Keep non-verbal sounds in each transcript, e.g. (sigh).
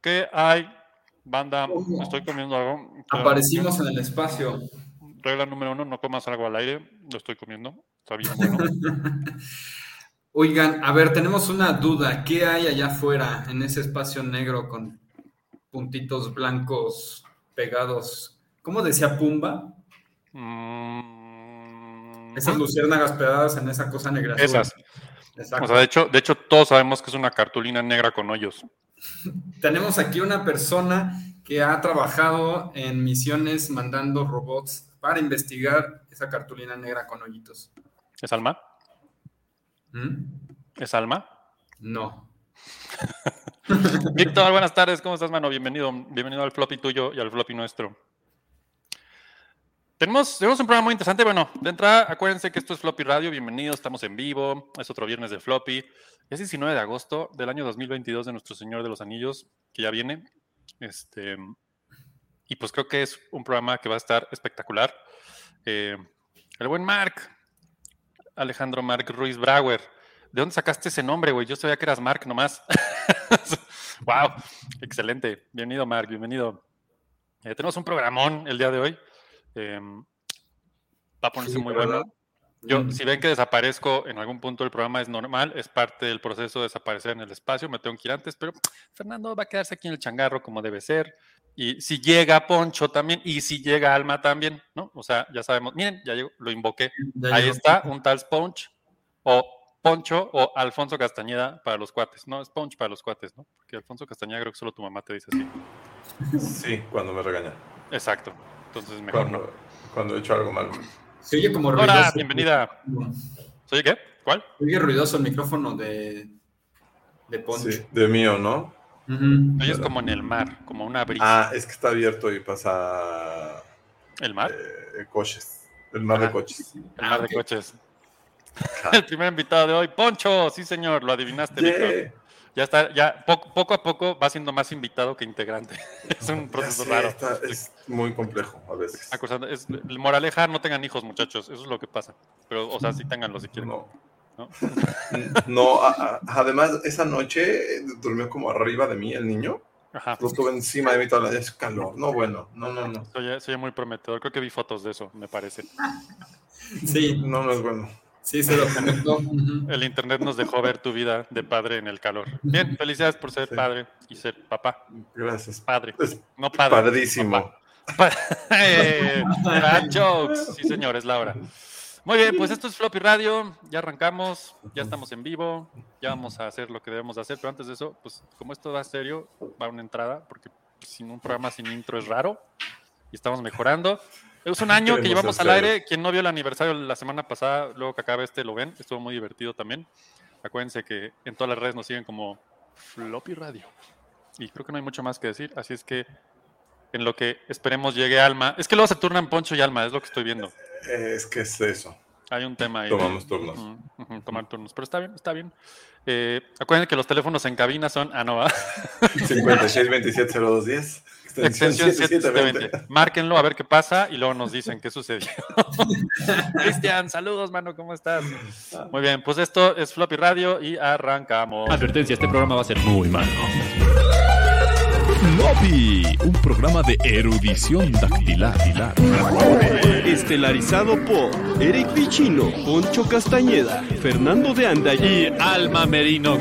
¿Qué hay? Banda, estoy comiendo algo. Aparecimos en el espacio. Regla número uno, no comas algo al aire. Lo estoy comiendo. Está bien bueno. (laughs) Oigan, a ver, tenemos una duda. ¿Qué hay allá afuera en ese espacio negro con puntitos blancos pegados? ¿Cómo decía Pumba? Mm, Esas luciérnagas pegadas en esa cosa negra. azul. Esas. Exacto. O sea, de hecho, de hecho, todos sabemos que es una cartulina negra con hoyos. Tenemos aquí una persona que ha trabajado en misiones mandando robots para investigar esa cartulina negra con hoyitos. ¿Es Alma? ¿Mm? ¿Es Alma? No. (laughs) Víctor, buenas tardes. ¿Cómo estás, mano? Bienvenido. Bienvenido al floppy tuyo y al floppy nuestro. Tenemos, tenemos un programa muy interesante. Bueno, de entrada, acuérdense que esto es Floppy Radio. Bienvenidos, estamos en vivo. Es otro viernes de Floppy. Es 19 de agosto del año 2022 de Nuestro Señor de los Anillos, que ya viene. Este, y pues creo que es un programa que va a estar espectacular. Eh, el buen Mark, Alejandro Mark Ruiz Brauer. ¿De dónde sacaste ese nombre, güey? Yo sabía que eras Mark nomás. (laughs) wow, excelente. Bienvenido, Mark, bienvenido. Eh, tenemos un programón el día de hoy. Eh, va a ponerse Sí, muy ¿verdad? bueno. Yo, Mm. si ven que desaparezco en algún punto del programa, es normal, es parte del proceso de desaparecer en el espacio, me tengo que ir antes, pero Fernando va a quedarse aquí en el changarro como debe ser. Y si llega Poncho también, y si llega Alma también, ¿no? O sea, ya sabemos, miren, ya llegó, lo invoqué. Ya Ahí llegó. está, un tal Sponge, o Poncho, o Alfonso Castañeda para los cuates. No, Sponge para los cuates, ¿no? Porque Alfonso Castañeda creo que solo tu mamá te dice así. Sí, cuando me regaña. Exacto. Entonces mejor no. Cuando, cuando he hecho algo malo. Se oye como ruidoso. Hola, bienvenida. ¿Soy qué? ¿Cuál? Se oye ruidoso el micrófono de, de Poncho. Sí, de mío, ¿no? Ujú. Oyes como en el mar, como una brisa. Ah, es que está abierto y pasa ¿El mar? eh, coches. El mar de Ajá. coches. El Ah, mar de ok. coches. (laughs) El primer invitado de hoy, Poncho. Sí, señor, lo adivinaste. Yeah. Ya está, ya poco, poco a poco va siendo más invitado que integrante. (laughs) es un proceso sé, raro. está- es muy complejo a veces. Acusando- es, moraleja, no tengan hijos, muchachos. Eso es lo que pasa. Pero, o sea, sí tenganlo si quieren. No. ¿no? (laughs) No, a- a- además, esa noche eh, durmió como arriba de mí el niño. Ajá. Lo tuve encima de mí toda la. Es calor. No, bueno. No, no, no. Se oye muy prometedor. Creo que vi fotos de eso, me parece. Sí, No, no es bueno. Sí, se lo comentó. El internet nos dejó ver tu vida de padre en el calor. Bien, felicidades por ser Sí. padre y ser papá. Gracias. Padre, Es no padre. padrísimo. Pa- (laughs) Eh, jokes. Sí, señor, es la hora. Muy bien, pues esto es Floppy Radio. Ya arrancamos, ya estamos en vivo, ya vamos a hacer lo que debemos de hacer. Pero antes de eso, pues como esto va serio, va una entrada, porque sin un programa sin intro es raro y estamos mejorando. Es un año que llevamos al aire. Quien no vio el aniversario la semana pasada, luego que acabe este, lo ven. Estuvo muy divertido también. Acuérdense que en todas las redes nos siguen como Floppy Radio. Y creo que no hay mucho más que decir, así es que en lo que esperemos llegue Alma. Es que luego se turnan Poncho y Alma, es lo que estoy viendo. Eh, Es que es eso. Hay un tema ahí. Tomamos turnos. Tomar turnos. Pero está bien, está bien. Eh, acuérdense que los teléfonos en cabina son. Ah, no, va. 56 27 02 10. Extensión 7720. Márquenlo a ver qué pasa y luego nos dicen qué sucedió. (laughs) Cristian, saludos, mano, ¿cómo estás? Muy bien, pues esto es Floppy Radio y arrancamos. Advertencia, este programa va a ser muy malo. Floppy, un programa de erudición dactilar. Estelarizado por Eric Pichino, Poncho Castañeda, Fernando de Anda y Alma Merino.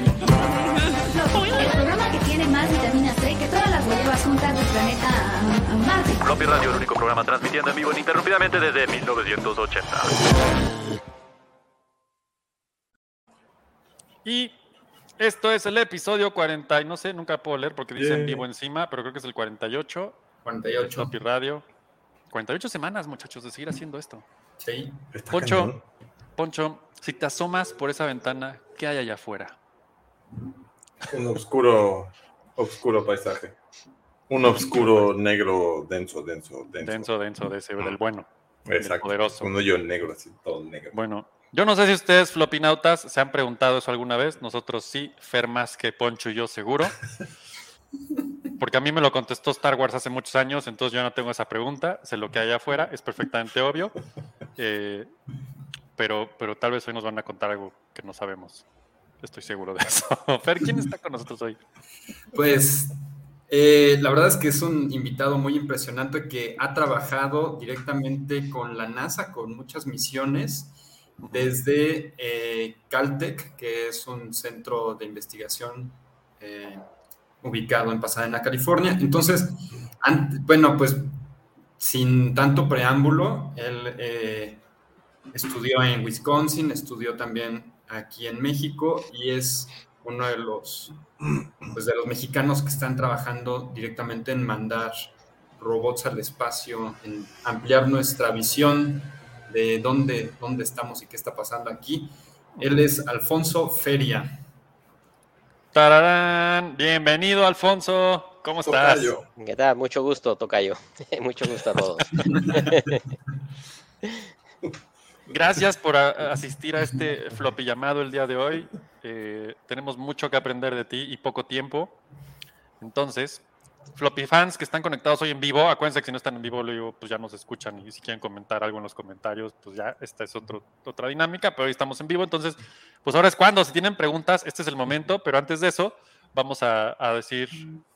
Las huevas juntas del planeta a, a Marte. Floppy Radio, el único programa transmitiendo en vivo ininterrumpidamente desde 1980. Y esto es el episodio 40, y no sé, nunca puedo leer porque dice en vivo encima, pero creo que es el 48. 48. Floppy Radio. 48 semanas, muchachos, de seguir haciendo esto. Sí. Está Poncho, cañón. Poncho, si te asomas por esa ventana, ¿qué hay allá afuera? Un oscuro, oscuro paisaje. Un oscuro negro denso, denso, denso. Denso, denso, de ese, del bueno. Exacto. poderoso. Un hoyo negro, así, todo negro. Bueno, yo no sé si ustedes, flopinautas, se han preguntado eso alguna vez. Nosotros sí, Fer más que Poncho y yo seguro. (laughs) Porque a mí me lo contestó Star Wars hace muchos años, entonces yo no tengo esa pregunta. Sé lo que hay afuera, es perfectamente obvio. Eh, pero, pero tal vez hoy nos van a contar algo que no sabemos. Estoy seguro de eso. (laughs) Fer, ¿quién está con nosotros hoy? Pues Eh, la verdad es que es un invitado muy impresionante que ha trabajado directamente con la NASA, con muchas misiones, desde eh, Caltech, que es un centro de investigación eh, ubicado en Pasadena, California. Entonces, bueno, pues sin tanto preámbulo, él estudió en Wisconsin, estudió también aquí en México y es uno de los, pues, de los mexicanos que están trabajando directamente en mandar robots al espacio, en ampliar nuestra visión de dónde, dónde estamos y qué está pasando aquí. Él es Alfonso Feria. ¡Tararán! Bienvenido, Alfonso. ¿Cómo estás? Tocayo. ¿Qué tal? Mucho gusto, Tocayo. (laughs) Mucho gusto a todos. (laughs) Gracias por asistir a este floppy llamado el día de hoy. Eh, tenemos mucho que aprender de ti y poco tiempo. Entonces, floppy fans que están conectados hoy en vivo, acuérdense que si no están en vivo, luego pues ya nos escuchan y si quieren comentar algo en los comentarios, pues ya esta es otro, otra dinámica, pero hoy estamos en vivo. Entonces, pues ahora es cuando, si tienen preguntas, este es el momento, pero antes de eso, vamos a, a decir,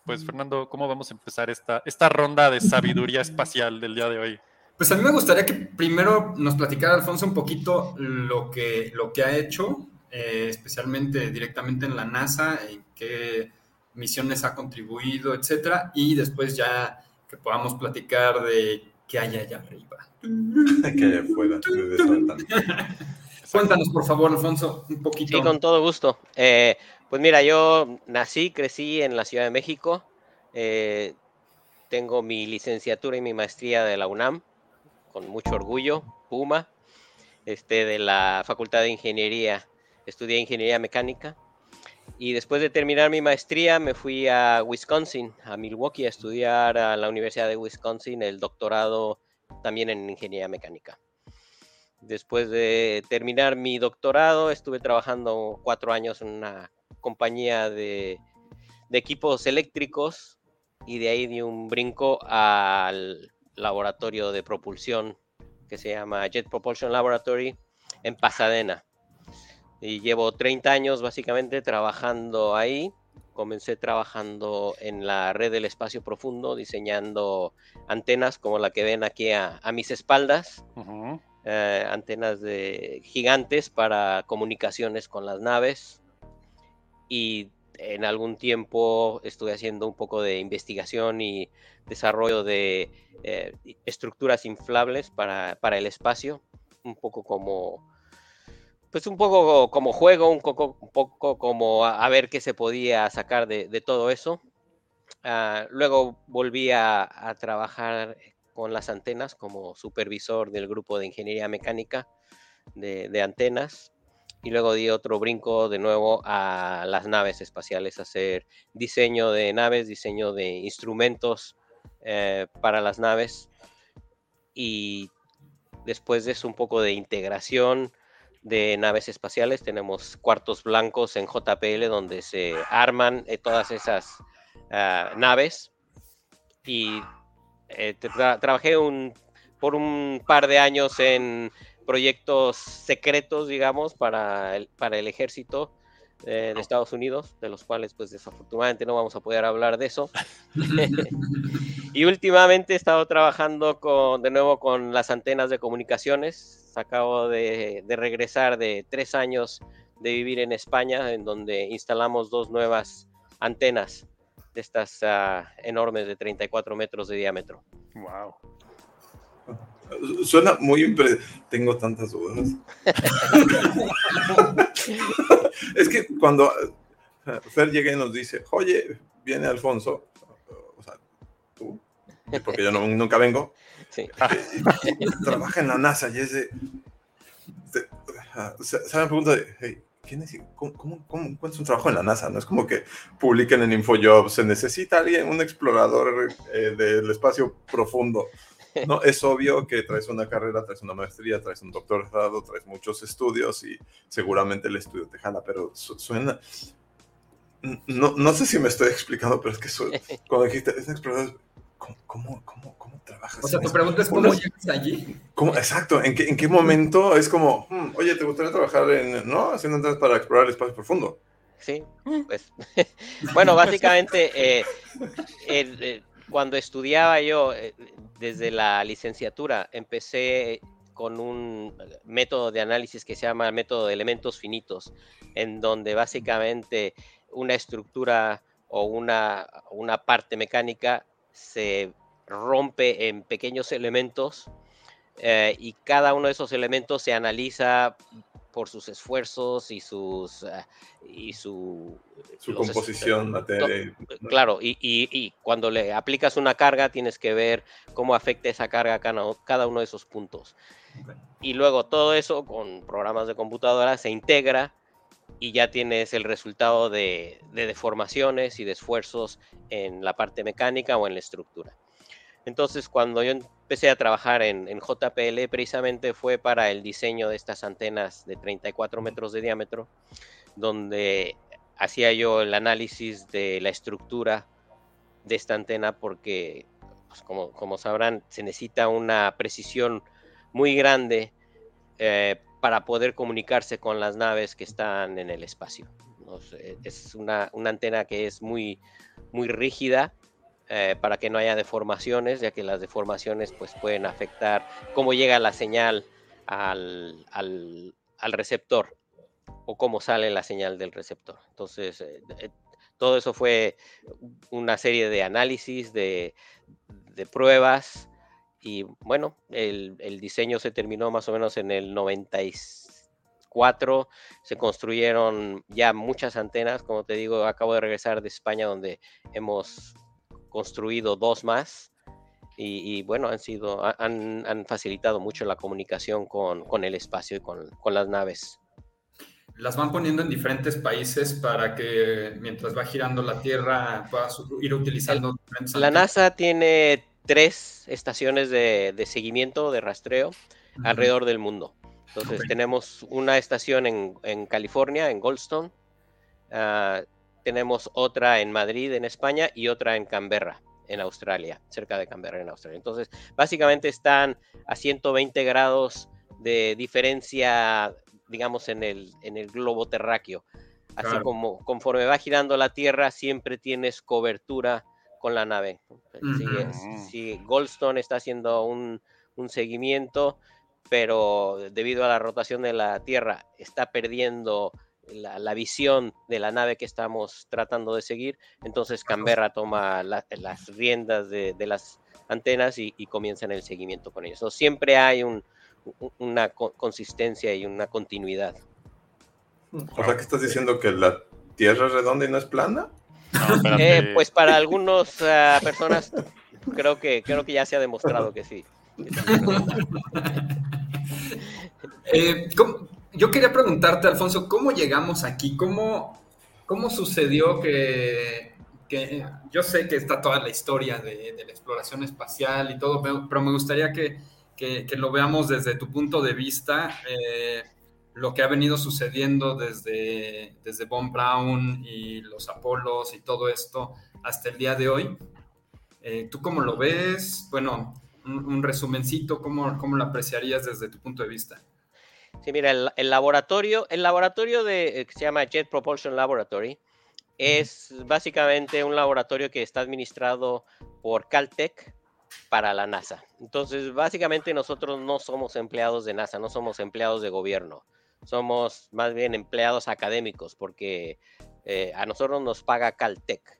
pues Fernando, ¿cómo vamos a empezar esta, esta ronda de sabiduría espacial del día de hoy? Pues a mí me gustaría que primero nos platicara Alfonso un poquito lo que, lo que ha hecho, eh, especialmente directamente en la NASA, en qué misiones ha contribuido, etcétera, y después ya que podamos platicar de qué hay allá arriba. (laughs) Que allá (laughs) afuera. Cuéntanos, por favor, Alfonso, un poquito. Sí, con todo gusto. Eh, pues mira, yo nací, crecí en la Ciudad de México. eh, tengo mi licenciatura y mi maestría de la UNAM, con mucho orgullo, Puma, este, de la Facultad de Ingeniería. Estudié Ingeniería Mecánica. Y después de terminar mi maestría me fui a Wisconsin, a Milwaukee, a estudiar a la Universidad de Wisconsin el doctorado también en Ingeniería Mecánica. Después de terminar mi doctorado, estuve trabajando cuatro años en una compañía de, de equipos eléctricos y de ahí di un brinco al laboratorio de propulsión que se llama Jet Propulsion Laboratory en Pasadena. Y llevo 30 años básicamente trabajando ahí. Comencé trabajando en la red del espacio profundo, diseñando antenas como la que ven aquí a, a mis espaldas eh, antenas de gigantes para comunicaciones con las naves y en algún tiempo estuve haciendo un poco de investigación y desarrollo de eh, estructuras inflables para, para el espacio, un poco como pues un poco como juego, un poco, como a, ver qué se podía sacar de, todo eso. Ah, luego volví a, trabajar con las antenas como supervisor del grupo de ingeniería mecánica de antenas. Y luego di otro brinco de nuevo a las naves espaciales, hacer diseño de naves, diseño de instrumentos eh, para las naves. Y después de un poco de integración de naves espaciales. Tenemos cuartos blancos en JPL donde se arman eh, todas esas ah, naves. Y eh, tra- trabajé un, por un par de años en proyectos secretos, digamos, para el, para el ejército eh, de Estados Unidos, de los cuales, pues desafortunadamente no vamos a poder hablar de eso. (laughs) (laughs) y últimamente he estado trabajando con, de nuevo con las antenas de comunicaciones. Acabo de, de regresar de tres años de vivir en España, en donde instalamos dos nuevas antenas de estas ah, enormes de 34 metros de diámetro. Wow. Suena muy impre... Tengo tantas dudas. (laughs) es que cuando Fer llega y nos dice, oye, viene Alfonso, o sea, tú, porque yo no- nunca vengo, Sí. eh, trabaja en la NASA y es de... de- o sea, se me pregunta de, hey, ¿quién es? ¿Cómo, cómo, cómo encuentras un trabajo en la NASA? No es como que publiquen en InfoJobs, se necesita alguien, un explorador eh, del espacio profundo. No, es obvio que traes una carrera, traes una maestría, traes un doctorado, traes muchos estudios y seguramente el estudio te jala, pero su- suena... No, no sé si me estoy explicando, pero es que su- (laughs) cuando dijiste, es un explorador, ¿cómo, cómo, cómo, cómo trabajas? O sea, tu eso? pregunta es cómo llegas allí. ¿Cómo? Exacto, ¿en qué, ¿en qué momento es como, "Hmm, oye, ¿te gustaría trabajar en, no? Haciendo antenas para explorar el espacio profundo? Sí, pues. (laughs) bueno, básicamente, eh, (laughs) el- el- cuando estudiaba yo eh, desde la licenciatura, empecé con un método de análisis que se llama método de elementos finitos, en donde básicamente una estructura o una, una parte mecánica se rompe en pequeños elementos eh, y cada uno de esos elementos se analiza por sus esfuerzos y sus ah, y su composición, materia. y- Claro, y, y- y cuando le aplicas una carga tienes que ver cómo afecta esa carga a cada, cada uno de esos puntos. Y luego todo eso con programas de computadora se integra y ya tienes el resultado de, de deformaciones y de esfuerzos en la parte mecánica o en la estructura. Entonces, cuando yo empecé a trabajar en, en JPL, precisamente fue para el diseño de estas antenas de 34 metros de diámetro, donde hacía yo el análisis de la estructura de esta antena, porque, pues, como, como sabrán, se necesita una precisión muy grande eh, para poder comunicarse con las naves que están en el espacio. ¿no? Es- Es una, una antena que es muy, muy rígida eh, para que no haya deformaciones, ya que las deformaciones pues, pueden afectar cómo llega la señal al, al- receptor o cómo sale la señal del receptor. Entonces, eh, eh, todo eso fue una serie de análisis, de, de pruebas, y bueno, el, el diseño se terminó más o menos en el 94. Se construyeron ya muchas antenas. Como te digo, acabo de regresar de España donde hemos construido dos más. Y, y bueno, han sido, ha- han, han facilitado mucho la comunicación con, con el espacio y con, con las naves. Las van poniendo en diferentes países para que mientras va girando la Tierra puedas ir utilizando La antenas. NASA tiene tres estaciones de, de seguimiento, de rastreo, Ujú. alrededor del mundo. Entonces Ok. tenemos una estación en, en California, en Goldstone, ah, tenemos otra en Madrid, en España, y otra en Canberra, en Australia, cerca de Canberra, en Australia. Entonces, básicamente están a 120 grados de diferencia, digamos, en el, en el globo terráqueo. Así Claro. como conforme va girando la Tierra, siempre tienes cobertura con la nave. Ujú. sigue- Goldstone está haciendo un, un seguimiento, pero debido a la rotación de la Tierra está perdiendo la, la visión de la nave que estamos tratando de seguir. Entonces Canberra toma la- las riendas de, de las antenas y, y comienzan el seguimiento con ellos. So, siempre hay un- una co- consistencia y una continuidad. O sea, que estás diciendo que la Tierra es redonda y no es plana. No. Eh, pues para algunas personas creo que creo que ya se ha demostrado que sí. (laughs) Eh, ¿cómo- yo quería preguntarte, Alfonso, ¿cómo llegamos aquí? ¿Cómo, cómo sucedió que, que- yo sé que está toda la historia de, de la exploración espacial y todo, pero, me gustaría que, que- que lo veamos desde tu punto de vista, eh, lo que ha venido sucediendo desde, desde Von Braun y los Apolos y todo esto hasta el día de hoy. Eh, ¿Tú cómo lo ves? Bueno, un, un resumencito, ¿cómo, ¿cómo lo apreciarías desde tu punto de vista? Sí, mira, el, el laboratorio, el laboratorio de, eh, que se llama Jet Propulsion Laboratory es básicamente un laboratorio que está administrado por Caltech para la NASA. Entonces, básicamente nosotros no somos empleados de NASA, no somos empleados de gobierno, somos más bien empleados académicos porque eh, a nosotros nos paga Caltech.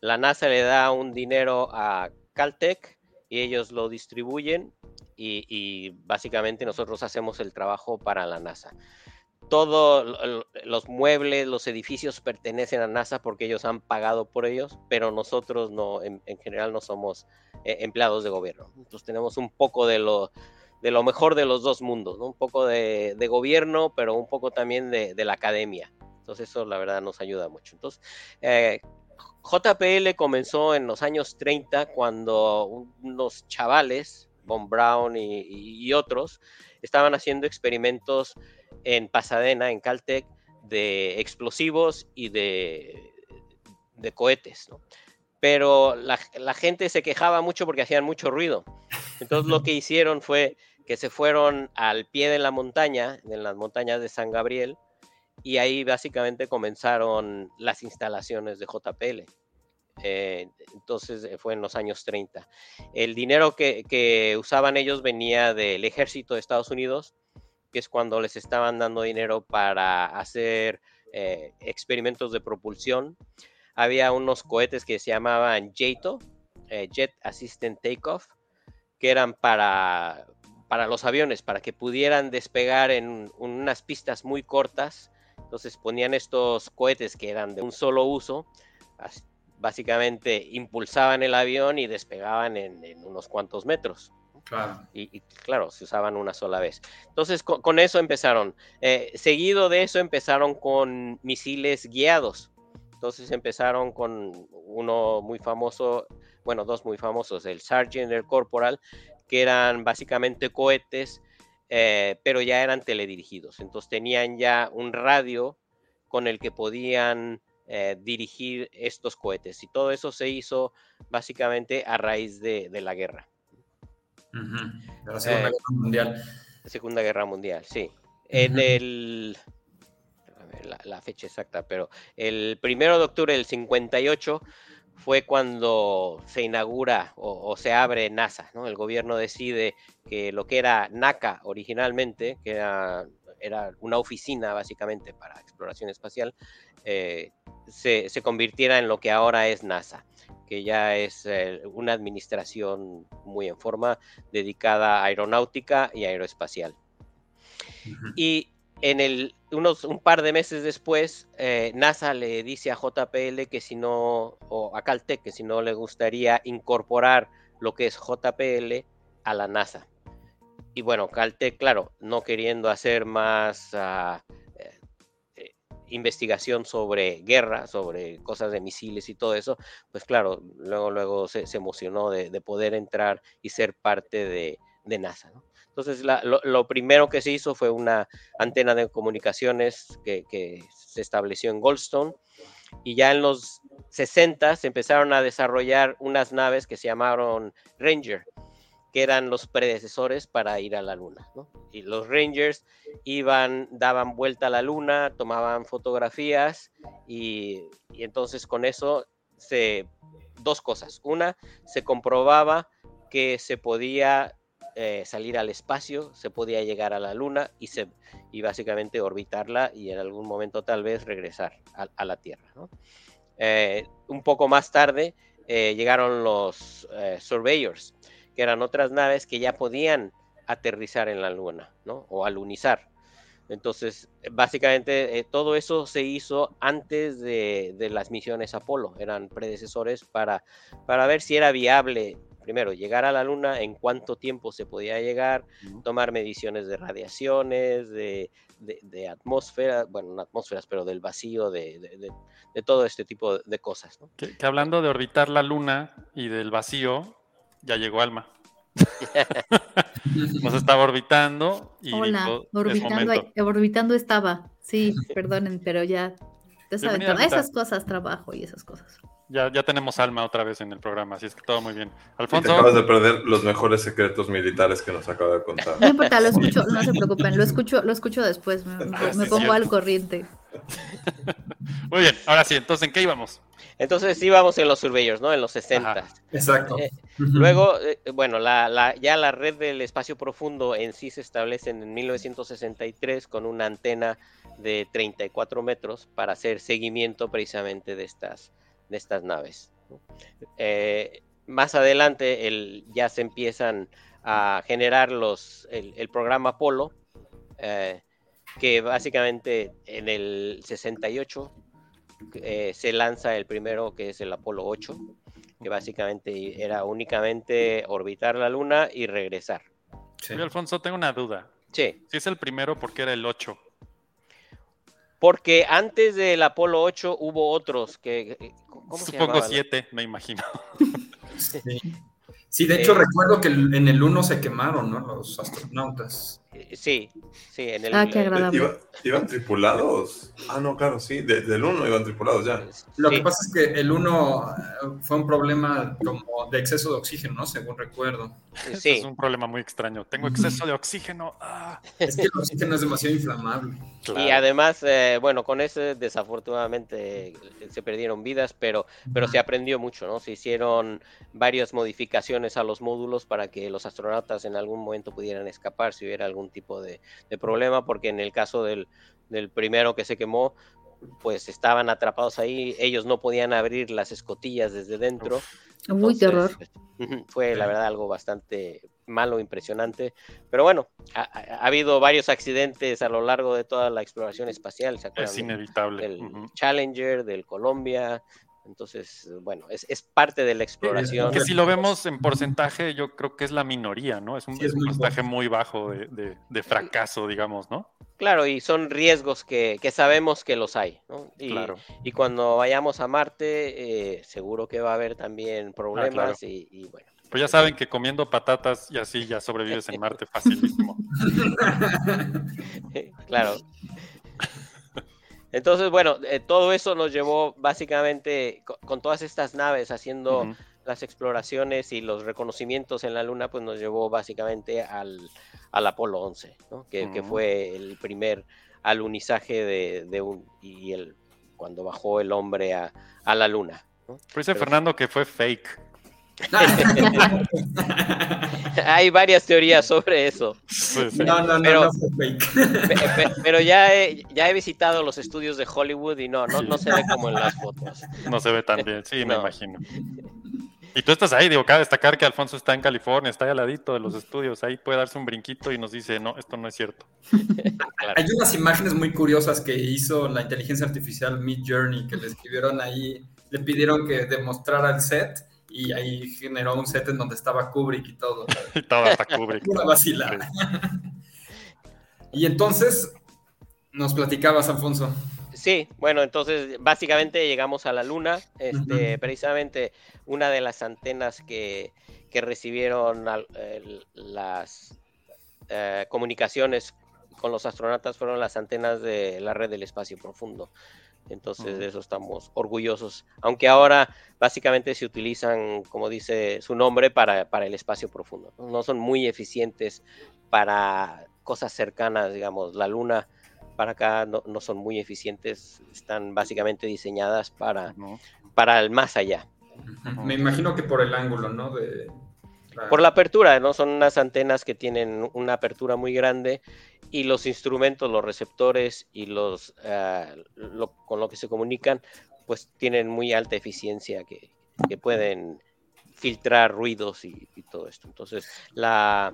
La NASA le da un dinero a Caltech y ellos lo distribuyen y, básicamente nosotros hacemos el trabajo para la NASA. Todos los muebles, los edificios pertenecen a NASA porque ellos han pagado por ellos, pero nosotros no, en, en general no somos eh, empleados de gobierno. Entonces tenemos un poco de lo, de lo mejor de los dos mundos, un poco de, gobierno, pero un poco también de, de, la academia. Entonces eso la verdad nos ayuda mucho. Entonces, eh, JPL comenzó en los años 30 cuando unos chavales, Von Braun y, otros, estaban haciendo experimentos en Pasadena, en Caltech, de explosivos y de, de cohetes. Pero la, la, gente se quejaba mucho porque hacían mucho ruido. Entonces lo que hicieron fue que se fueron al pie de la montaña, en las montañas de San Gabriel, y ahí básicamente comenzaron las instalaciones de JPL. Eh, entonces eh, fue en los años 30. El dinero que, usaban ellos venía del ejército de Estados Unidos, que es cuando les estaban dando dinero para hacer eh, experimentos de propulsión. Había unos cohetes que se llamaban JATO, Jet Assistant Takeoff, que eran para, para los aviones, para que pudieran despegar en unas pistas muy cortas. Entonces ponían estos cohetes que eran de un solo uso, básicamente impulsaban el avión y despegaban en, unos cuantos metros. Claro. Y, claro, se usaban una sola vez. Entonces, con, eso empezaron. Eh, seguido de eso empezaron con misiles guiados. Entonces empezaron con uno muy famoso, bueno, dos muy famosos, el Sargent y el Corporal, que eran básicamente cohetes, eh, pero ya eran teledirigidos. Entonces tenían ya un radio con el que podían eh, dirigir estos cohetes. Y todo eso se hizo básicamente a raíz de, la guerra. De la Segunda eh, Guerra Mundial. Segunda Guerra Mundial, sí. En el... la, fecha exacta, pero el primero de octubre del 58 fue cuando se inaugura o, se abre NASA, ¿no? El gobierno decide que lo que era NACA originalmente, que era, era una oficina básicamente para exploración espacial, eh, se, convirtiera en lo que ahora es NASA, que ya es eh, una administración muy en forma dedicada a aeronáutica y aeroespacial. Y en el, unos, un par de meses después, eh, NASA le dice a JPL que si no, o a Caltech, que si no le gustaría incorporar lo que es JPL a la NASA. Y bueno, Caltech, claro, no queriendo hacer más ah, investigación sobre guerra, sobre cosas de misiles y todo eso, pues claro, luego, luego se, emocionó de, poder entrar y ser parte de, NASA. Entonces, lo, primero que se hizo fue una antena de comunicaciones que, se estableció en Goldstone y ya en los 60 se empezaron a desarrollar unas naves que se llamaron Ranger, que eran los predecesores para ir a la luna. Y los Rangers iban, daban vuelta a la luna, tomaban fotografías y, entonces con eso se, dos cosas. Una, se comprobaba que se podía eh, salir al espacio, se podía llegar a la luna y, se, y básicamente orbitarla y en algún momento tal vez regresar a, la Tierra. Eh, un poco más tarde eh, llegaron los surveyors, que eran otras naves que ya podían aterrizar en la luna, ¿no? O alunizar. Entonces, básicamente todo eso se hizo antes de, las misiones Apolo, eran predecesores para, para ver si era viable, primero, llegar a la Luna, en cuánto tiempo se podía llegar, tomar mediciones de radiaciones, de, de, atmósfera, bueno, no atmósferas, pero del vacío, de, todo este tipo de cosas. ¿no? que hablando de orbitar la Luna y del vacío, ya llegó Alma. (laughs) Nos estaba orbitando y Hola, orbitando, estaba. Sí, perdonen, pero ya, ya saben, esas cosas, trabajo y esas cosas. Ya, ya tenemos alma otra vez en el programa, así es que todo muy bien. Alfonso. acabas de perder los mejores secretos militares que nos acaba de contar. No importa, lo escucho, no se (laughs) preocupen, lo escucho, lo escucho después, me, me pongo al corriente. (laughs) Muy bien, ahora sí, entonces, ¿en qué íbamos? Entonces íbamos en los surveyors, ¿no? En los 60. exacto. Eh, luego, eh, bueno, la, ya la red del espacio profundo en sí se establece en 1963 con una antena de 34 metros para hacer seguimiento precisamente de estas, de estas naves. Eh, más adelante el, ya se empiezan a generar los, el, programa Apolo, que básicamente en el 68 eh, se lanza el primero que es el Apolo 8, que básicamente era únicamente orbitar la Luna y regresar. Sí. Alfonso, tengo una duda. Sí. Si es el primero, ¿por qué era el 8? Porque antes del Apolo 8 hubo otros que... ¿cómo Supongo 7, me imagino. Sí. de hecho eh, recuerdo que en el 1 se quemaron, ¿no? Los astronautas. Sí, sí, en el. Ah, qué agradable. ¿Iban tripulados? Ah, no, claro, sí, del 1 iban tripulados ya. Lo que pasa es que el 1 eh, fue un problema como de exceso de oxígeno, ¿no? Según recuerdo. Sí. Es un problema muy extraño. Tengo exceso de oxígeno. Ah. Es que el oxígeno es demasiado inflamable. Y además, eh, bueno, con ese desafortunadamente se perdieron vidas, pero, pero se aprendió mucho, ¿no? Se hicieron varias modificaciones a los módulos para que los astronautas en algún momento pudieran escapar si hubiera algún tipo de, problema, porque en el caso del, primero que se quemó, pues estaban atrapados ahí, ellos no podían abrir las escotillas desde dentro. Muy terror. Fue la verdad algo bastante malo, impresionante. Pero bueno, ha, habido varios accidentes a lo largo de toda la exploración espacial. es inevitable. El Challenger, del Colombia, entonces, bueno, es, parte de la exploración. Que si lo vemos en porcentaje, yo creo que es la minoría, ¿no? Es un, porcentaje muy bajo de, fracaso, digamos, ¿no? Claro, y son riesgos que, sabemos que los hay, ¿no? Y, claro. y cuando vayamos a Marte, eh, seguro que va a haber también ah, problemas y, bueno. Pues ya saben que comiendo patatas y así ya sobrevives en (laughs) Marte facilísimo. (laughs) (laughs) claro. Entonces, bueno, eh, todo eso nos llevó básicamente con, todas estas naves haciendo las exploraciones y los reconocimientos en la Luna, pues nos llevó básicamente al, Apolo 11, ¿no? que, fue el primer alunizaje de, un y el cuando bajó el hombre a, la Luna. ¿no? dice Fernando que fue fake. (laughs) Hay varias teorías sobre eso. No, no, no, pero, ya, he, ya he visitado los estudios de Hollywood y no, no, no se ve como en las fotos. No se ve tan bien, sí, me imagino. Y tú estás ahí, digo, cabe destacar que Alfonso está en California, está ahí al ladito de los estudios, ahí puede darse un brinquito y nos dice, no, esto no es cierto. (laughs) Hay unas imágenes muy curiosas que hizo la inteligencia artificial Mid Journey, que le escribieron ahí, le pidieron que demostrara el set y ahí generó un set en donde estaba Kubrick y todo. (laughs) estaba hasta Kubrick. Una vacilada. (laughs) y entonces, nos platicabas, Alfonso. Sí, bueno, entonces básicamente llegamos a la luna. Este, Precisamente una de las antenas que, que recibieron las eh, comunicaciones con los astronautas fueron las antenas de la red del espacio profundo. Entonces de eso estamos orgullosos. Aunque ahora básicamente se utilizan, como dice su nombre, para, el espacio profundo. ¿no? son muy eficientes para cosas cercanas, digamos, la luna para acá no, son muy eficientes, están básicamente diseñadas para, para el más allá. Me imagino que por el ángulo, ¿no? De, por la apertura, ¿no? Son unas antenas que tienen una apertura muy grande y los instrumentos, los receptores y los eh, con lo que se comunican, pues tienen muy alta eficiencia que, pueden filtrar ruidos y, todo esto. Entonces, la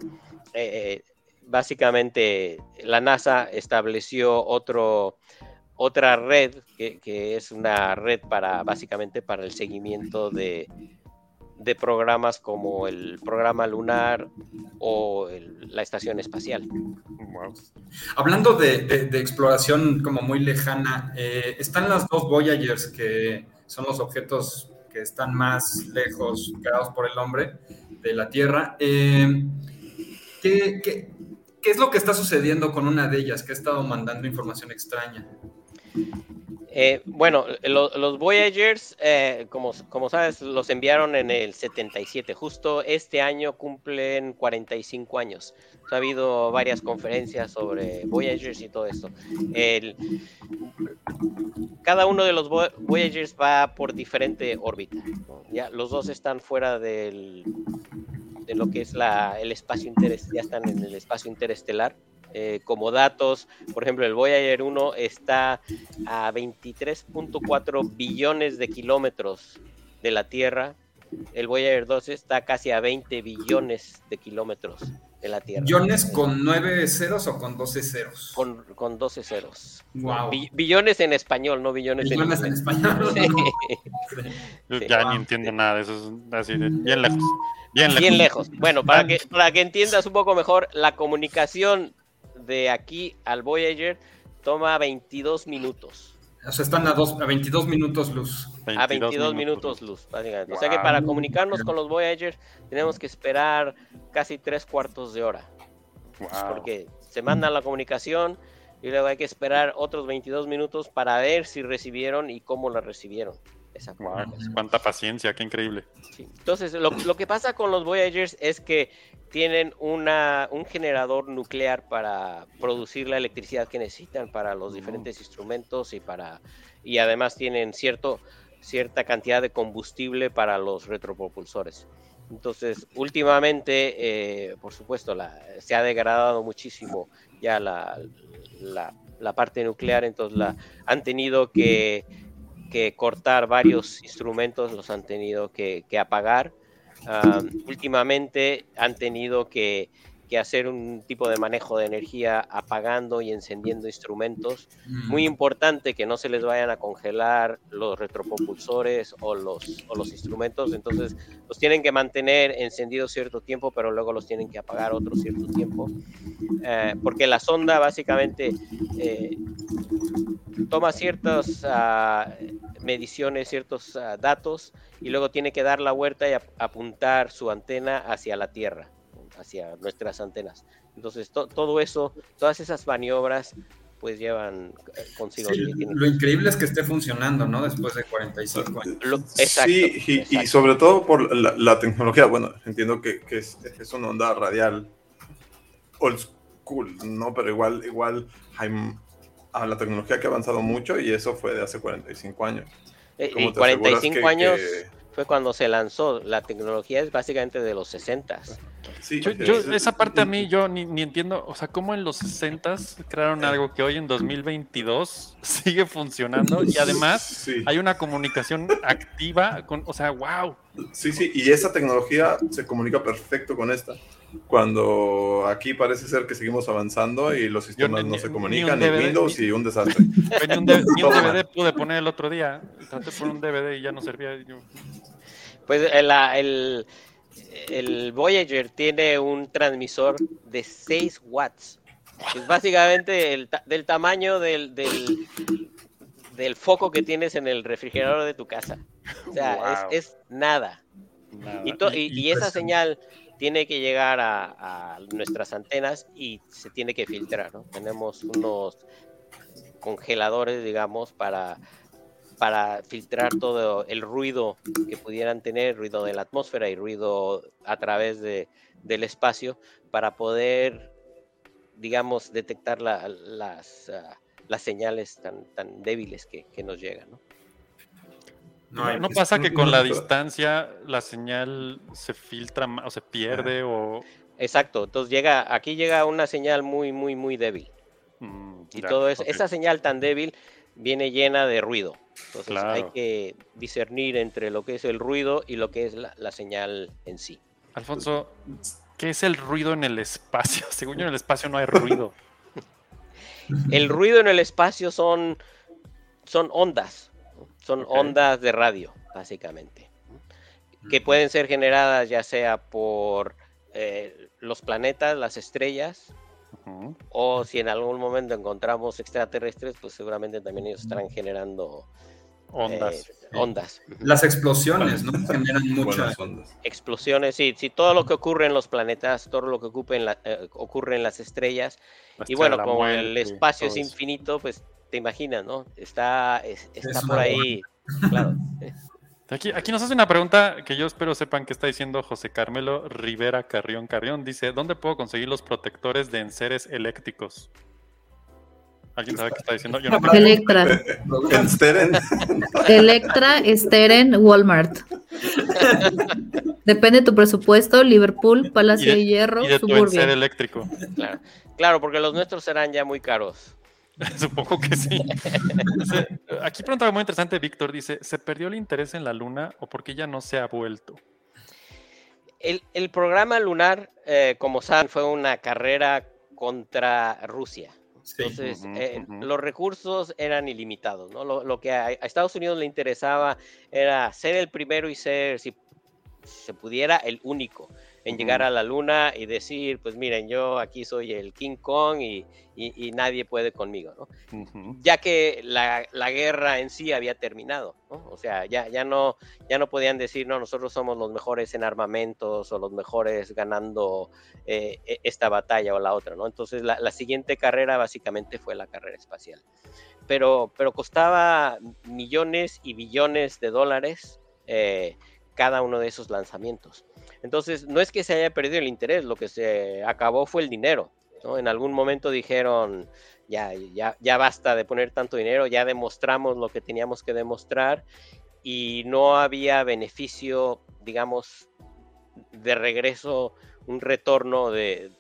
eh, eh, básicamente la NASA estableció otro otra red que, que, es una red para básicamente para el seguimiento de, de programas como el programa lunar o la estación espacial. Hablando de, exploración como muy lejana, eh, están las dos Voyagers que son los objetos que están más lejos creados por el hombre de la Tierra. Eh, ¿qué, qué es lo que está sucediendo con una de ellas que ha estado mandando información extraña? Eh, bueno, los Voyagers, eh, como, sabes, los enviaron en el 77. Justo este año cumplen 45 años. Ha habido varias conferencias sobre Voyagers y todo esto. cada uno de los Voyagers va por diferente órbita. Ya, los dos están fuera de lo que es la, el espacio ya están en el espacio interestelar. Eh, como datos, por ejemplo, el Voyager 1 está a 23.4 billones de kilómetros de la Tierra. El Voyager 2 está casi a 20 billones de kilómetros de la Tierra. ¿Billones con 9 ceros o con 12 ceros? Con, con 12 ceros. billones en español, no billones, billones en, español. ya ni entiendo nada, eso es así de bien lejos. Bien lejos. Bien lejos. Bueno, para que, para que entiendas un poco mejor, la comunicación de aquí al Voyager toma 22 minutos. O sea, están a, dos, a 22 minutos luz. a 22 minutos, luz, básicamente. O sea que para comunicarnos con los Voyager tenemos que esperar casi tres cuartos de hora. Porque se manda la comunicación y luego hay que esperar otros 22 minutos para ver si recibieron y cómo la recibieron. Esa cuánta paciencia, qué increíble. Entonces, lo, lo, que pasa con los Voyagers es que tienen una, un generador nuclear para producir la electricidad que necesitan para los diferentes instrumentos y para y además tienen cierto cierta cantidad de combustible para los retropropulsores. Entonces, últimamente, eh, por supuesto, la, se ha degradado muchísimo ya la, la, parte nuclear, entonces la, han tenido que, que, cortar varios instrumentos, los han tenido que, que apagar últimamente han tenido que, hacer un tipo de manejo de energía apagando y encendiendo instrumentos. Mm. Muy importante que no se les vayan a congelar los retropropulsores o los, o los instrumentos, entonces los tienen que mantener encendidos cierto tiempo, pero luego los tienen que apagar otro cierto tiempo, eh, porque la sonda básicamente eh, toma ciertas ah, mediciones, ciertos ah, datos y luego tiene que dar la vuelta y apuntar su antena hacia la Tierra, hacia nuestras antenas. Entonces, todo eso, todas esas maniobras, pues llevan eh, consigo. lo increíble es que esté funcionando, ¿no? Después de 45 años. sí, y, sobre todo por la, tecnología. Bueno, entiendo que, es, es, una onda radial old school, ¿no? Pero igual, igual hay a la tecnología que ha avanzado mucho y eso fue de hace 45 años. Eh, y 45 años fue cuando se lanzó. La tecnología es básicamente de los 60. Sí, yo, esa parte a mí yo ni, entiendo, o sea, cómo en los 60 crearon algo que hoy en 2022 sigue funcionando y además hay una comunicación activa con, o sea, wow. Sí, sí, y esa tecnología se comunica perfecto con esta cuando aquí parece ser que seguimos avanzando y los sistemas no se comunican, ni, Windows y un desastre. (laughs) Ni un, DVD pude poner el otro día, traté por un DVD y ya no servía. Pues el, el, Voyager tiene un transmisor de 6 watts. Es básicamente el, del tamaño del, del, foco que tienes en el refrigerador de tu casa. O sea, es, nada. Y, y esa señal tiene que llegar a, nuestras antenas y se tiene que filtrar, ¿no? Tenemos unos congeladores, digamos, para, para filtrar todo el ruido que pudieran tener, ruido de la atmósfera y ruido a través de, del espacio, para poder, digamos, detectar las, ah, las señales tan, tan débiles que, que nos llegan, ¿no? No, pasa que con la distancia la señal se filtra o se pierde o... Exacto, entonces llega, aquí llega una señal muy, muy, muy débil. Mm, y todo eso, esa señal tan débil viene llena de ruido. Entonces hay que discernir entre lo que es el ruido y lo que es la, señal en sí. Alfonso, ¿qué es el ruido en el espacio? (laughs) Según yo en el espacio no hay ruido. (laughs) el ruido en el espacio son, son ondas. Son ondas de radio, básicamente, que pueden ser generadas ya sea por eh, los planetas, las estrellas, o si en algún momento encontramos extraterrestres, pues seguramente también ellos estarán generando ondas. Eh, ondas. Las explosiones, ¿no? Generan muchas ondas. Explosiones, sí, sí, todo lo que ocurre en los planetas, todo lo que ocurre en, eh, ocurre en las estrellas. y bueno, como el espacio es infinito, pues te imaginas, ¿no? Está, está por ahí, claro. (laughs) Aquí, aquí nos hace una pregunta que yo espero sepan que está diciendo José Carmelo Rivera Carrión Carrión. Dice, ¿dónde puedo conseguir los protectores de enseres eléctricos? ¿Alguien sabe qué está diciendo? Yo no (laughs) Electra. (laughs) Electra, Steren, Walmart. Depende de tu presupuesto, Liverpool, Palacio de, Hierro, y de tu enser eléctrico. Claro. claro, porque los nuestros serán ya muy caros. (laughs) Supongo que sí. Aquí pregunta muy interesante, Víctor, dice, ¿se perdió el interés en la Luna o por qué ya no se ha vuelto? El, programa lunar, eh, como saben, fue una carrera contra Rusia. Entonces, eh, los recursos eran ilimitados, ¿no? Lo, que a, Estados Unidos le interesaba era ser el primero y ser, si se pudiera, el único. En llegar a la luna y decir, pues miren, yo aquí soy el King Kong y, nadie puede conmigo, ¿no? Ya que la, guerra en sí había terminado, ¿no? O sea, ya, ya, no, ya no podían decir, no, nosotros somos los mejores en armamentos o los mejores ganando eh, e, esta batalla o la otra, ¿no? Entonces la, siguiente carrera básicamente fue la carrera espacial. Pero, pero costaba millones y billones de dólares eh, cada uno de esos lanzamientos. Entonces, no es que se haya perdido el interés, lo que se acabó fue el dinero. ¿no? En algún momento dijeron, ya, ya, ya basta de poner tanto dinero, ya demostramos lo que teníamos que demostrar y no había beneficio, digamos, de regreso, un retorno de...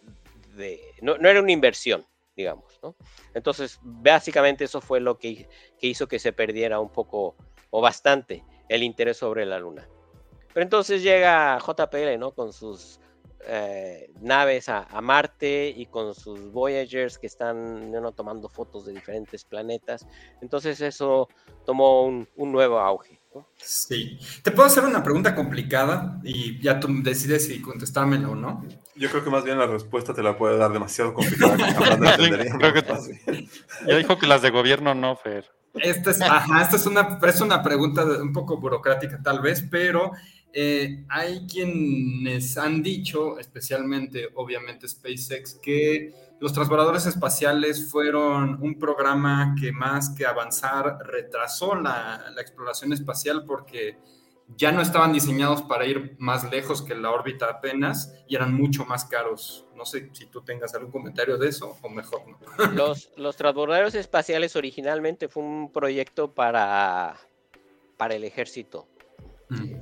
no, era una inversión, digamos. ¿no? Entonces, básicamente eso fue lo que, que hizo que se perdiera un poco o bastante el interés sobre la luna. Pero entonces llega JPL, ¿no? Con sus eh, naves a, Marte y con sus Voyagers que están tomando fotos de diferentes planetas. Entonces eso tomó un, nuevo auge. Sí. ¿Te puedo hacer una pregunta complicada y ya tú decides si contestármela o no? Yo creo que más bien la respuesta te la puede dar demasiado complicada. (laughs) ya dijo que las de gobierno no, Fer. Esta es, ajá, esta es una, es una pregunta un poco burocrática tal vez, pero eh, hay quienes han dicho, especialmente obviamente SpaceX, que los transbordadores espaciales fueron un programa que más que avanzar retrasó la, exploración espacial porque ya no estaban diseñados para ir más lejos que la órbita apenas y eran mucho más caros. No sé si tú tengas algún comentario de eso o mejor no. (laughs) Los, los transbordadores espaciales originalmente fue un proyecto para, para el ejército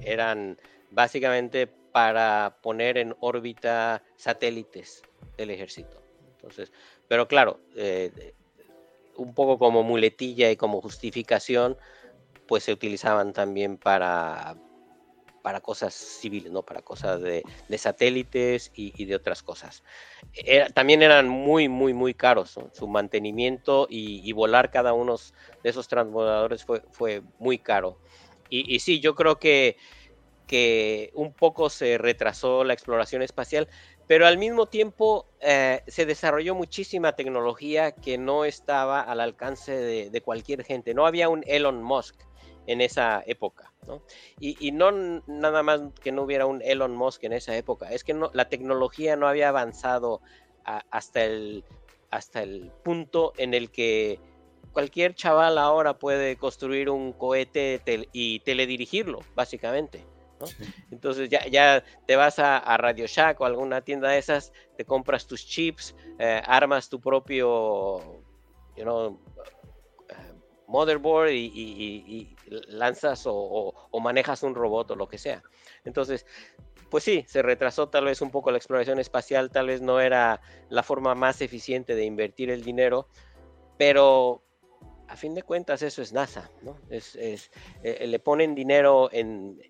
eran básicamente para poner en órbita satélites del ejército. Entonces, pero claro, eh, un poco como muletilla y como justificación, pues se utilizaban también para, para cosas civiles, ¿no? Para cosas de, satélites y, de otras cosas. también eran muy, muy, muy caros. Su mantenimiento y, volar cada uno de esos transbordadores fue, fue muy caro. Y, sí, yo creo que, que un poco se retrasó la exploración espacial, pero al mismo tiempo eh, se desarrolló muchísima tecnología que no estaba al alcance de, cualquier gente. No había un Elon Musk en esa época. ¿no? Y, no nada más que no hubiera un Elon Musk en esa época, es que no, la tecnología no había avanzado hasta, el, hasta el punto en el que cualquier chaval ahora puede construir un cohete y teledirigirlo, básicamente. Entonces ya, ya, te vas a, Radio Shack o alguna tienda de esas, te compras tus chips, eh, armas tu propio you know, eh, motherboard y, lanzas o, manejas un robot o lo que sea. Entonces, pues sí, se retrasó tal vez un poco la exploración espacial, tal vez no era la forma más eficiente de invertir el dinero, pero a fin de cuentas eso es NASA, ¿no? Es, eh, le ponen dinero en,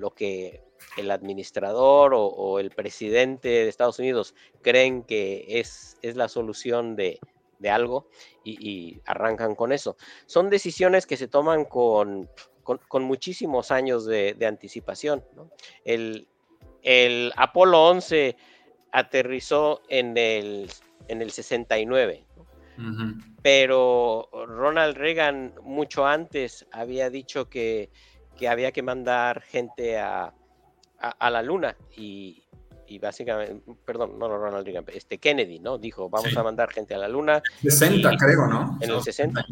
lo que el administrador o, el presidente de Estados Unidos creen que es, es la solución de, algo y, arrancan con eso. Son decisiones que se toman con, muchísimos años de, anticipación. El, el, Apolo 11 aterrizó en el, en el 69 pero Ronald Reagan mucho antes había dicho que, había que mandar gente a, la luna y, básicamente, perdón, no Ronald Reagan, este Kennedy, ¿no? Dijo, vamos a mandar gente a la luna. 60, creo, ¿no? En el 60.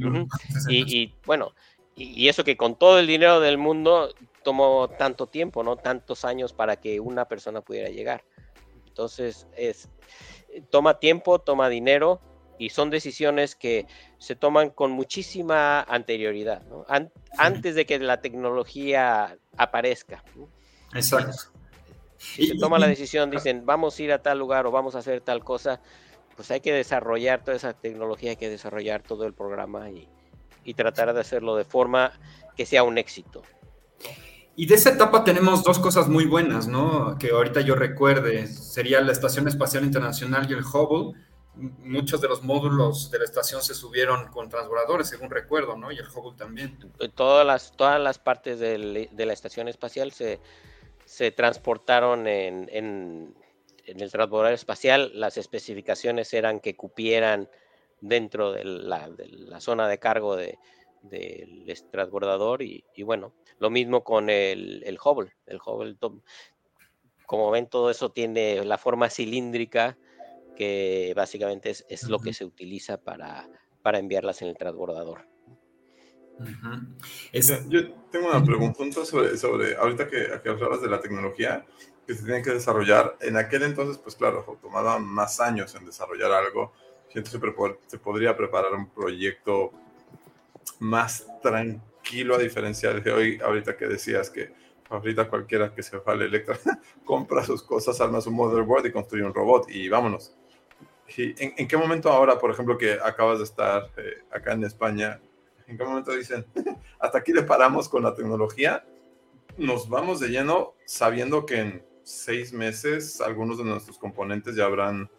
Y, bueno, y, eso que con todo el dinero del mundo tomó tanto tiempo, ¿no? Tantos años para que una persona pudiera llegar. Entonces, es, toma tiempo, toma dinero y son decisiones que se toman con muchísima anterioridad, antes de que la tecnología aparezca. Exacto. Si se toma la decisión, dicen, vamos a ir a tal lugar o vamos a hacer tal cosa, pues hay que desarrollar toda esa tecnología, hay que desarrollar todo el programa y, y tratar de hacerlo de forma que sea un éxito. Y de esa etapa tenemos dos cosas muy buenas, ¿no? Que ahorita yo recuerde, sería la Estación Espacial Internacional y el Hubble, muchos de los módulos de la estación se subieron con transbordadores, según recuerdo, ¿no? Y el Hubble también. Todas las, todas las partes de la estación espacial se, se transportaron en, en el transbordador espacial las especificaciones eran que cupieran dentro de la, zona de cargo del transbordador y, bueno, lo mismo con el, el Hubble. El Hubble, como ven, todo eso tiene la forma cilíndrica que básicamente es, lo que se utiliza para, para enviarlas en el transbordador. Yo tengo una pregunta sobre, sobre ahorita que, que hablabas de la tecnología que se tiene que desarrollar. En aquel entonces, pues claro, tomaba más años en desarrollar algo. Siento que se podría preparar un proyecto más tranquilo a diferencia de hoy, ahorita que decías que ahorita cualquiera que se vale Electra (laughs) compra sus cosas, arma su motherboard y construye un robot y vámonos. En, qué momento ahora, por ejemplo, que acabas de estar eh, acá en España, en qué momento dicen, (laughs) hasta aquí le paramos con la tecnología? Nos vamos de lleno sabiendo que en seis meses algunos de nuestros componentes ya habrán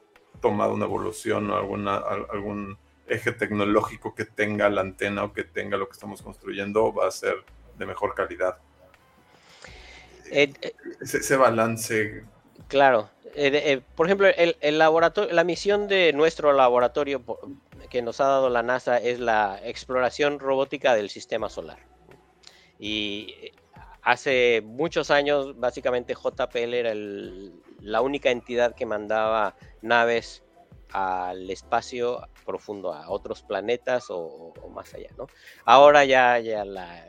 tomado una evolución o alguna, algún eje tecnológico que tenga la antena o que tenga lo que estamos construyendo va a ser de mejor calidad. Eh, eh, ese, balance. Claro. Eh, por ejemplo, la misión de nuestro laboratorio que nos ha dado la NASA es la exploración robótica del sistema solar. Y hace muchos años, básicamente JPL era la única entidad que mandaba naves al espacio profundo, a otros planetas o, más allá, ¿no? Ahora ya, ya la,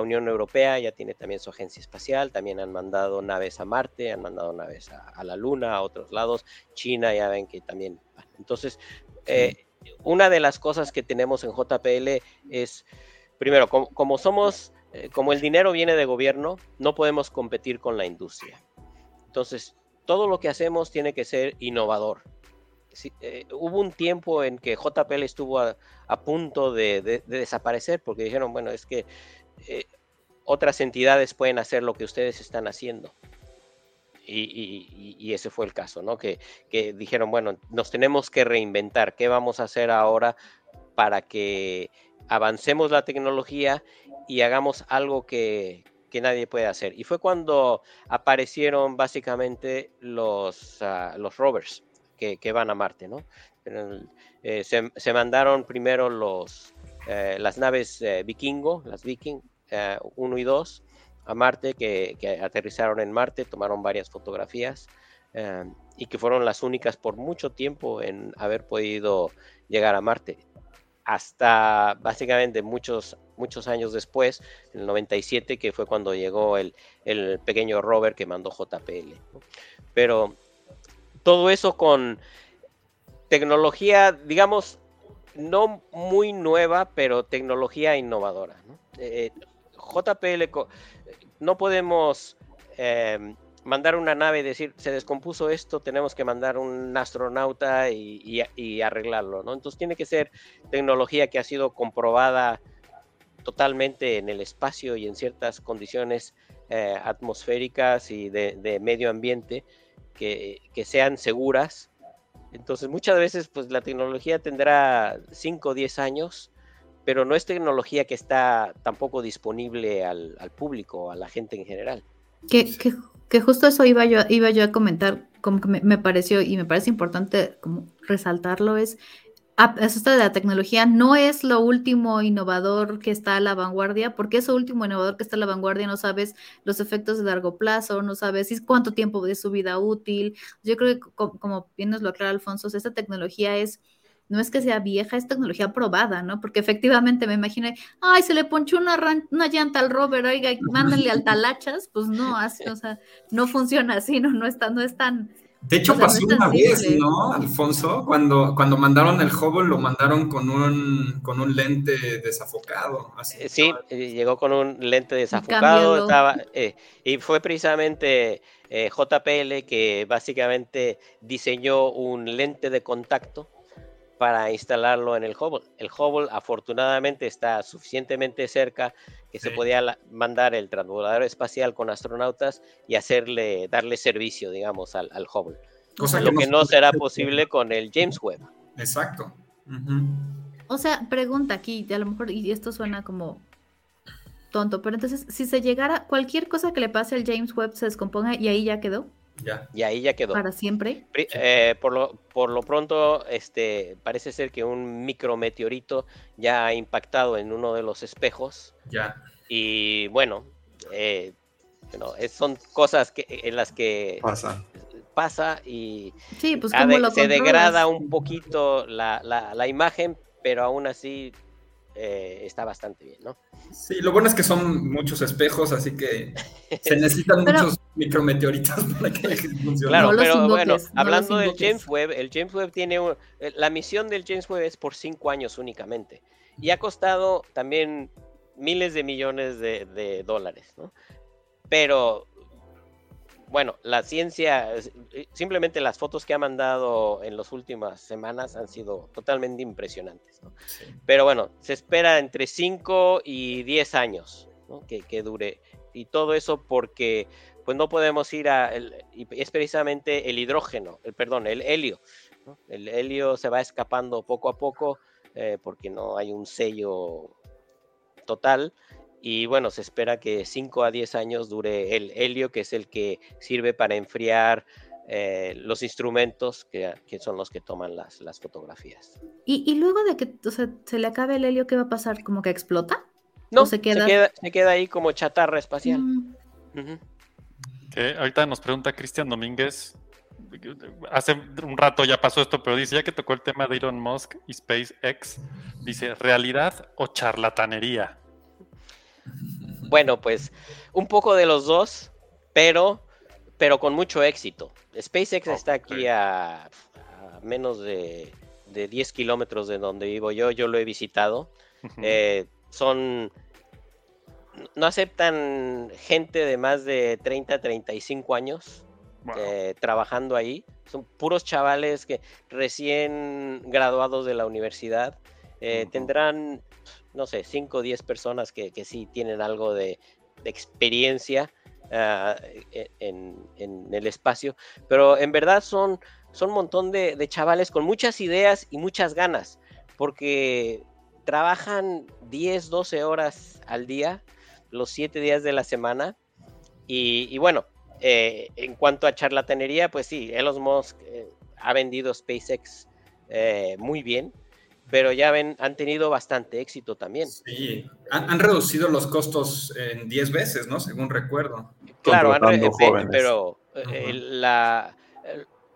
Unión Europea ya tiene también su agencia espacial, también han mandado naves a Marte, han mandado naves a, la Luna, a otros lados, China ya ven que también. Entonces, eh, una de las cosas que tenemos en JPL es, primero, como somos eh, como el dinero viene de gobierno, no podemos competir con la industria. Entonces, todo lo que hacemos tiene que ser innovador. Eh, hubo un tiempo en que JPL estuvo a, punto de, desaparecer porque dijeron, bueno, es que eh, otras entidades pueden hacer lo que ustedes están haciendo. Y, ese fue el caso, ¿no? Que, que, dijeron, bueno, nos tenemos que reinventar. ¿Qué vamos a hacer ahora para que avancemos la tecnología y hagamos algo que, nadie puede hacer. Y fue cuando aparecieron básicamente los, ah, los rovers que, van a Marte, ¿no? Eh, se, mandaron primero los, eh, las naves eh, vikingo, las Viking 1 y 2, a Marte, que, que, aterrizaron en Marte, tomaron varias fotografías y que fueron las únicas por mucho tiempo en haber podido llegar a Marte hasta básicamente muchos, muchos años después, en el 97, que fue cuando llegó el, pequeño rover que mandó JPL. Pero todo eso con tecnología, digamos, no muy nueva, pero tecnología innovadora. Eh, JPL, no podemos em, mandar una nave y decir, se descompuso esto, tenemos que mandar un astronauta y, arreglarlo, ¿no? Entonces tiene que ser tecnología que ha sido comprobada totalmente en el espacio y en ciertas condiciones eh, atmosféricas y de, medio ambiente que, sean seguras. Entonces muchas veces pues la tecnología tendrá 5 o 10 años, pero no es tecnología que está tampoco disponible al, público, a la gente en general. ¿Qué, que justo eso iba yo, iba yo a comentar, como que me, pareció y me parece importante como resaltarlo, es esto de la tecnología no es lo último innovador que está a la vanguardia, porque eso último innovador que está a la vanguardia no sabes los efectos de largo plazo, no sabes cuánto tiempo de su vida útil. Yo creo que, como, como bien nos lo aclara Alfonso, esta tecnología es no es que sea vieja, es tecnología probada, ¿no? Porque efectivamente me imagino, ay, se le ponchó una, una llanta al rover, oiga, mándale al talachas, pues no, (laughs) así, o sea, no funciona así, no, no, está, no es tan... De hecho, pasó una vez, ¿no, Alfonso? Cuando, cuando mandaron el Hubble, lo mandaron con un, con un lente desafocado. Eh, sí, eh, llegó con un lente desafocado, estaba, eh, y fue precisamente JPL que básicamente diseñó un lente de contacto para instalarlo en el Hubble. El Hubble afortunadamente está suficientemente cerca que se podía mandar el transbordador espacial con astronautas y hacerle, darle servicio, digamos, al, Hubble. lo que, no será posible con el James Webb. Exacto. O sea, pregunta aquí, a lo mejor, y esto suena como tonto, pero entonces, si se llegara, cualquier cosa que le pase al James Webb se descomponga y ahí ya quedó. Ya. Y ahí ya quedó. Para siempre. Eh, por, lo, por lo pronto, este, parece ser que un micrometeorito ya ha impactado en uno de los espejos. Ya. Y bueno, eh, bueno, es- son cosas que, en las que Pasa. pasa y Sí, pues de- se degrada un poquito la, la- la imagen, pero aún así eh, está bastante bien, ¿no? Sí, lo bueno es que son muchos espejos, así que se necesitan Pero- muchos micrometeoritos para que funcione. Claro, No pero invoques, bueno, no hablando del. James Webb, el James Webb tiene un- eh, la misión del James Webb es por cinco años únicamente y ha costado también miles de millones de, de dólares, ¿no? Pero bueno, la ciencia, eh, simplemente las fotos que ha mandado en las últimas semanas han sido totalmente impresionantes, ¿no? Sí. Pero bueno, se espera entre 5 y 10 años ¿no? que, que dure. Y todo eso porque pues no podemos ir a... el- y es precisamente el hidrógeno, el, perdón, el helio. ¿no? El helio se va escapando poco a poco eh, porque no hay un sello total. Y bueno, se espera que 5 a 10 años dure el helio, que es el que sirve para enfriar eh, los instrumentos que, que son los que toman las, las fotografías. Y, y luego de que o sea, se le acabe el helio, ¿qué va a pasar? ¿Como que explota? No, ¿O se se queda- queda, se queda ahí como chatarra espacial. Mm. Que ahorita nos pregunta Cristian Domínguez. Hace un rato ya pasó esto, pero dice, ya que tocó el tema de Elon Musk y SpaceX, dice, ¿realidad o charlatanería? Bueno, pues un poco de los dos, pero, pero con mucho éxito. SpaceX está aquí a, a menos de, de 10 kilómetros de donde vivo yo, yo lo he visitado. Eh, son. No aceptan gente de más de 30, 35 años Wow. eh, trabajando ahí. Son puros chavales que recién graduados de la universidad. eh. Tendrán, no sé, 5 o 10 personas que, que sí tienen algo de, experiencia ah, e- en, en el espacio. Pero en verdad son, son un montón de, de chavales con muchas ideas y muchas ganas. Porque trabajan 10, 12 horas al día, los 7 días de la semana. Y, y bueno, eh, en cuanto a charlatanería, pues sí, Elon Musk eh, ha vendido SpaceX eh, muy bien, pero ya ven, han tenido bastante éxito también. Sí, han, han reducido los costos en 10 veces, ¿no? Según recuerdo. Claro, han re- jóvenes. pero, eh, la,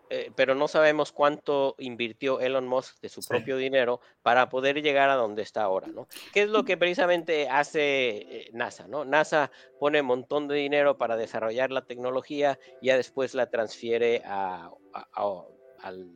eh, pero no sabemos cuánto invirtió Elon Musk de su Sí. propio dinero para poder llegar a donde está ahora, ¿no? ¿Qué es lo que precisamente hace eh, NASA, ¿no? NASA pone un montón de dinero para desarrollar la tecnología y ya después la transfiere a- a- a- al,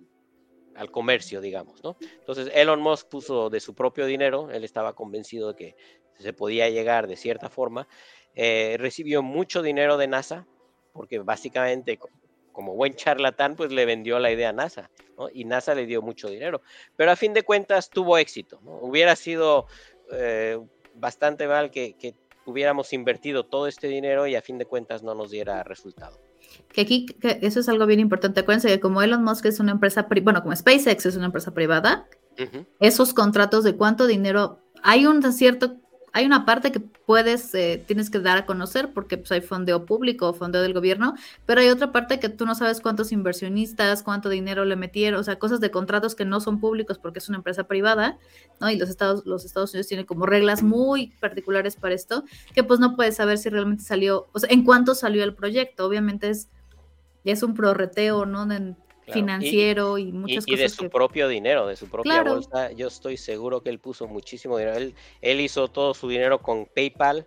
al comercio, digamos, ¿no? Entonces Elon Musk puso de su propio dinero, él estaba convencido de que se podía llegar de cierta forma, eh, recibió mucho dinero de NASA, porque básicamente co- como buen charlatán, pues le vendió la idea a NASA, ¿no? Y NASA le dio mucho dinero. Pero a fin de cuentas tuvo éxito, ¿no? Hubiera sido eh, bastante mal que, que hubiéramos invertido todo este dinero y a fin de cuentas no nos diera resultado. Que aquí, que eso es algo bien importante. Acuérdense que como Elon Musk es una empresa, bueno, como SpaceX es una empresa privada, esos contratos de cuánto dinero, hay un cierto, hay una parte que puedes, eh, tienes que dar a conocer porque pues, hay fondeo público o fondeo del gobierno, pero hay otra parte que tú no sabes cuántos inversionistas, cuánto dinero le metieron, o sea, cosas de contratos que no son públicos porque es una empresa privada, ¿no? Y los Estados, los Estados Unidos tienen como reglas muy particulares para esto, que pues no puedes saber si realmente salió, o sea, en cuánto salió el proyecto, obviamente es, es un prorreteo, ¿no? Claro, y- financiero y, Y, muchas y de cosas su que- propio dinero, de su propia Claro. bolsa, yo estoy seguro que él puso muchísimo dinero. Él, él hizo todo su dinero con PayPal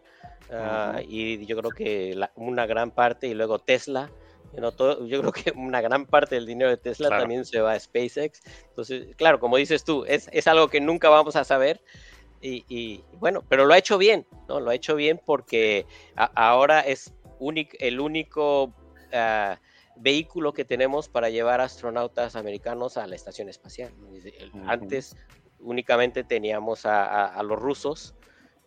ah, y yo creo que la- una gran parte, y luego Tesla. you know, todo- yo creo que una gran parte del dinero de Tesla Claro. también se va a SpaceX. Entonces, claro, como dices tú, es, es algo que nunca vamos a saber. Y, y, bueno, pero lo ha hecho bien, ¿no? Lo ha hecho bien porque a- ahora es el único ah, vehículo que tenemos para llevar astronautas americanos a la estación espacial. Antes únicamente teníamos a, a- a los rusos,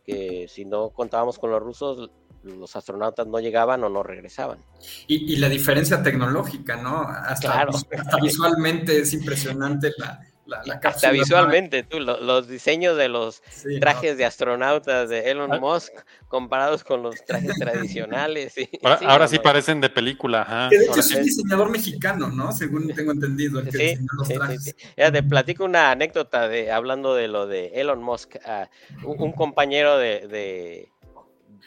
que si no contábamos con los rusos, los astronautas no llegaban o no regresaban. Y, y la diferencia tecnológica, ¿no? Hasta, Claro. hasta visualmente es impresionante la, la, la Hasta visualmente, tú, lo- los diseños de los Sí, ¿no? trajes de astronautas de Elon Ah. Musk comparados con los trajes tradicionales. y- Ahora, sí, ahora no, sí no. parecen de película, ajá. Que de hecho Ahora es un diseñador mexicano, ¿no? Según tengo entendido, el que Sí, diseñó los trajes. sí. Ya te platico una anécdota de hablando de lo de Elon Musk. ah, un, un compañero de, de-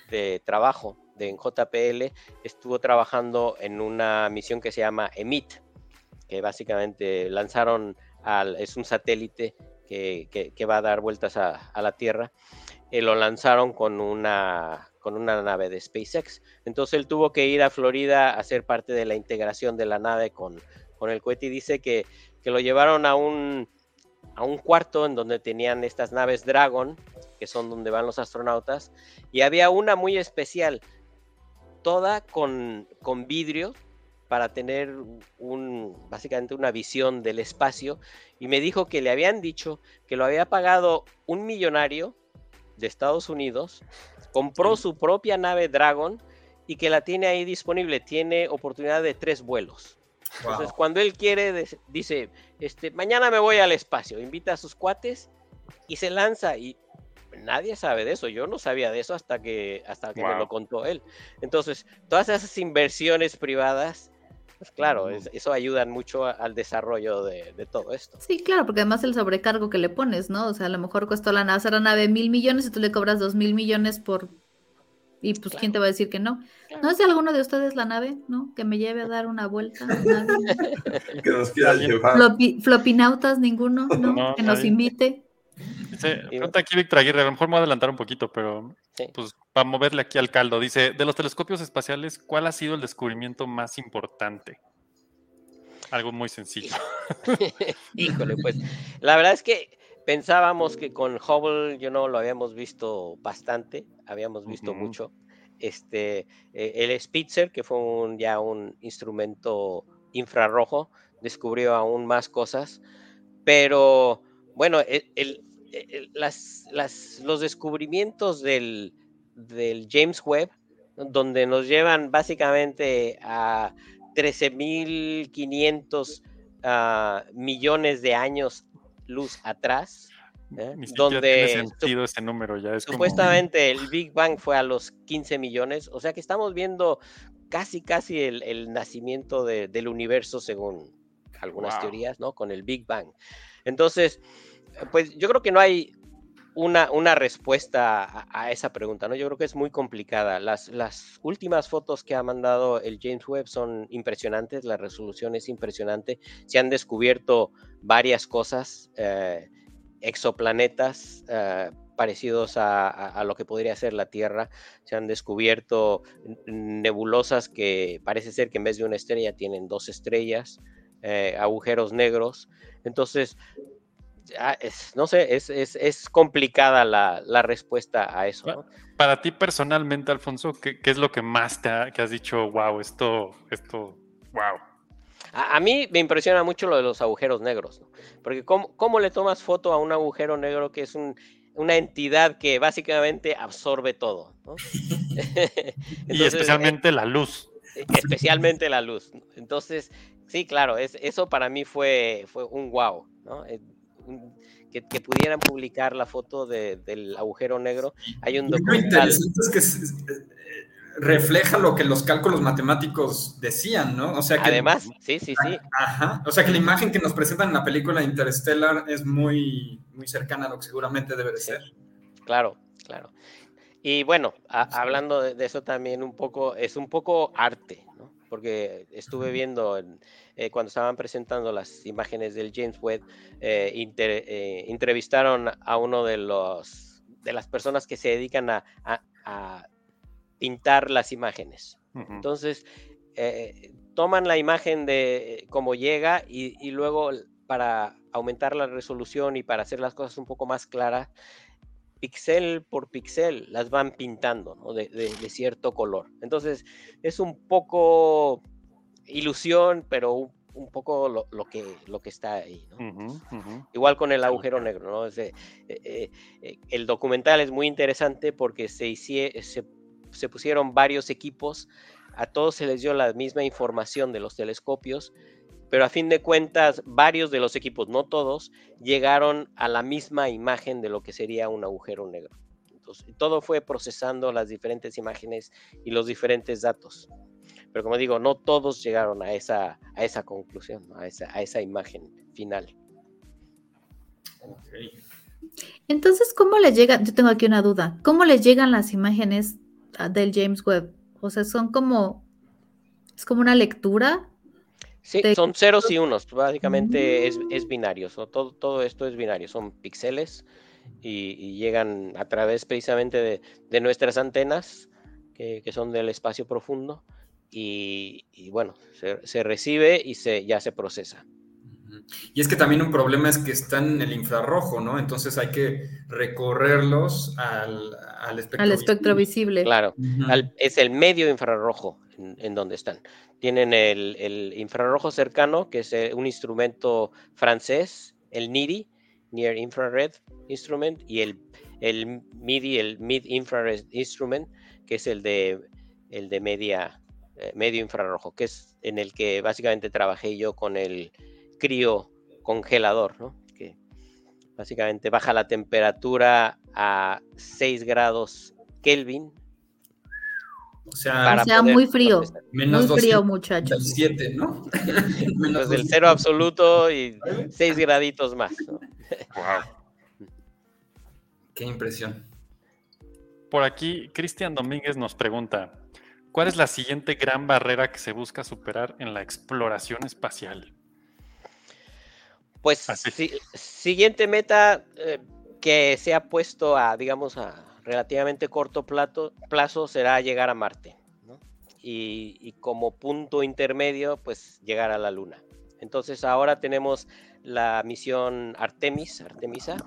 de trabajo de en JPL estuvo trabajando en una misión que se llama EMIT, que básicamente lanzaron es un satélite que, que- va a dar vueltas a, a la Tierra. eh, lo lanzaron con una, con una nave de SpaceX. Entonces él tuvo que ir a Florida a ser parte de la integración de la nave con, con el cohete y dice que, que lo llevaron a un, a un cuarto en donde tenían estas naves Dragon, que son donde van los astronautas, y había una muy especial, toda con, con vidrio para tener un, básicamente una visión del espacio, y me dijo que le habían dicho que lo había pagado un millonario de Estados Unidos, compró su propia nave Dragon y que la tiene ahí disponible, tiene oportunidad de tres vuelos. Entonces, cuando él quiere, dice, este, mañana me voy al espacio, invita a sus cuates y se lanza y nadie sabe de eso. Yo no sabía de eso hasta que, hasta que me lo contó él. Entonces, todas esas inversiones privadas, pues claro, es- eso ayudan mucho a- al desarrollo de, de todo esto. Sí, claro, porque además el sobrecargo que le pones, ¿no? O sea, a lo mejor costó la NASA la nave mil millones y tú le cobras dos mil millones por... Y pues, ¿quién te va a decir que no? ¿No es de alguno de ustedes la nave, no? Que me lleve a dar una vuelta. (laughs) Que nos quiera llevar. Flopi- flopinautas, ninguno, ¿no? No, que nos invite. Dice, pregunta aquí Víctor Aguirre, a lo mejor me voy a adelantar un poquito, pero Sí. pues para moverle aquí al caldo. Dice, de los telescopios espaciales, ¿cuál ha sido el descubrimiento más importante? Algo muy sencillo. (laughs) Híjole, pues la verdad es que pensábamos que con Hubble, yo no lo habíamos visto bastante, habíamos visto Ujú. mucho. Este, eh, el Spitzer, que fue un, ya un instrumento infrarrojo, descubrió aún más cosas, pero bueno, el- el- el- las, las- los descubrimientos del, del James Webb, donde nos llevan básicamente a 13.500 ah, millones de años luz atrás, ¿eh? Donde tiene sentido ese número, ya es como... supuestamente el Big Bang fue a los 15 millones, o sea que estamos viendo casi, casi el, el nacimiento de- del universo según algunas Wow. teorías, ¿no? Con el Big Bang. Entonces, eh, pues yo creo que no hay una, una respuesta a, esa pregunta, ¿no? Yo creo que es muy complicada. Las, las últimas fotos que ha mandado el James Webb son impresionantes, la resolución es impresionante. Se han descubierto varias cosas, eh, exoplanetas eh, parecidos a, a- lo que podría ser la Tierra. Se han descubierto nebulosas que parece ser que en vez de una estrella tienen dos estrellas, eh, agujeros negros. Entonces, ya es- no sé, es, es- es complicada la, la respuesta a eso. ¿no? Para ti personalmente, Alfonso, ¿qué, qué es lo que más te ha, que has dicho, wow, esto, esto, wow? A, a mí me impresiona mucho lo de los agujeros negros, ¿no? porque ¿cómo, cómo le tomas foto a un agujero negro que es un- una entidad que básicamente absorbe todo? ¿no? (laughs) (laughs) Y especialmente la luz. eh, especialmente la luz. Entonces, sí, claro, es, eso para mí fue, fue un wow, ¿no? Que, que pudieran publicar la foto de- del agujero negro. Hay un lo interesante es que eh, refleja lo que los cálculos matemáticos decían, ¿no? O sea que Además, sí, sí, sí. Ajá. O sea que la imagen que nos presentan en la película Interstellar es muy, muy cercana a lo que seguramente debe de Sí. ser. Claro, claro. Y bueno, a- hablando de, de eso también un poco, es un poco arte. Porque estuve viendo en- eh, cuando estaban presentando las imágenes del James Webb, eh, inter- eh, entrevistaron a uno de los de las personas que se dedican a, a- a pintar las imágenes. Entonces, toman la imagen de cómo llega y, y luego para aumentar la resolución y para hacer las cosas un poco más claras, pixel por pixel las van pintando ¿no? de, de- de cierto color. Entonces, es un poco ilusión, pero un, un poco lo, lo que, lo que está ahí. Igual con el agujero negro, ¿no? Eh, eh, eh, el documental es muy interesante porque se, hicie- se, se pusieron varios equipos, a todos se les dio la misma información de los telescopios pero a fin de cuentas varios de los equipos, no todos, llegaron a la misma imagen de lo que sería un agujero negro. Entonces, todo fue procesando las diferentes imágenes y los diferentes datos. Pero como digo, no todos llegaron a esa, a esa conclusión, a, esa, a esa imagen final. Entonces, ¿cómo le llega? Yo tengo aquí una duda. ¿Cómo les llegan las imágenes ah, del James Webb? O sea, son como, es como una lectura. Sí, de- son ceros y unos, básicamente es, es binario, so- todo, todo esto es binario, son píxeles y, y llegan a través precisamente de, de nuestras antenas, que, que son del espacio profundo, y, y bueno, se, se recibe y se, ya se procesa. Y es que también un problema es que están en el infrarrojo, ¿no? Entonces hay que recorrerlos al, al espectro. al espectro visible. Claro, al- es el medio infrarrojo en, en donde están. Tienen el, el infrarrojo cercano, que es eh, un instrumento francés, el NIRI, Near Infrared Instrument, y el, el MIDI, el Mid Infrared Instrument, que es el de, el de media, eh, medio infrarrojo, que es en el que básicamente trabajé yo con el crío congelador, ¿no? que básicamente baja la temperatura a 6 grados Kelvin O sea, para O sea, muy frío. menos Muy frío, muchachos. 207, ¿no? (laughs) menos Pues del 207. cero absoluto y 6 graditos más. ¿no? (laughs) Qué impresión. Por aquí, Cristian Domínguez nos pregunta, ¿cuál es la siguiente gran barrera que se busca superar en la exploración espacial? Pues si- siguiente meta eh, que se ha puesto a, digamos, a relativamente corto plazo será llegar a Marte. ¿no? Y, como punto intermedio, pues llegar a la Luna. Entonces ahora tenemos la misión Artemis, Artemisa,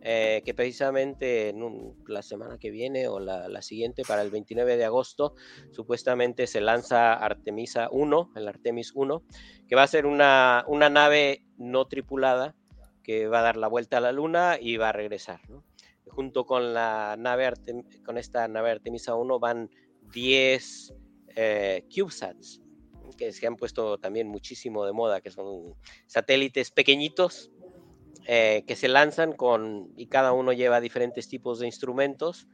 eh, que precisamente en la semana que viene o la, la siguiente, para el 29 de agosto, supuestamente se lanza Artemisa 1, el Artemis 1, que va a ser una, una nave no tripulada que va a dar la vuelta a la Luna y va a regresar. ¿no? Junto con, la nave Artem- con esta nave Artemisa 1 van 10 eh, CubeSats, que se han puesto también muchísimo de moda, que son satélites pequeñitos eh, que se lanzan con, y cada uno lleva diferentes tipos de instrumentos.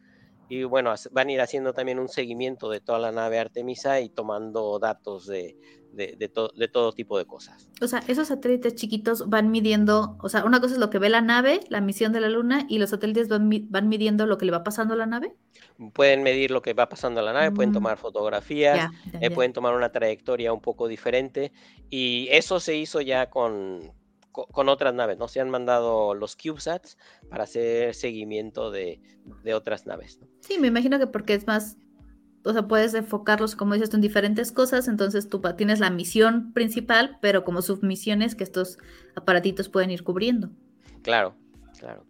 Y bueno, van a ir haciendo también un seguimiento de toda la nave Artemisa y tomando datos de, de, de to- de todo tipo de cosas. O sea, esos satélites chiquitos van midiendo, o sea, una cosa es lo que ve la nave, la misión de la Luna, y los satélites van, mi- van midiendo lo que le va pasando a la nave. Pueden medir lo que va pasando en la nave, pueden Mm. tomar fotografías, eh, pueden tomar una trayectoria un poco diferente. Y eso se hizo ya con, co- con, otras naves, ¿no? Se han mandado los CubeSats para hacer seguimiento de, de otras naves. ¿no? Sí, me imagino que porque es más, o sea, puedes enfocarlos, como dices, en diferentes cosas, entonces tú tienes la misión principal, pero como submisiones que estos aparatitos pueden ir cubriendo. Claro, claro.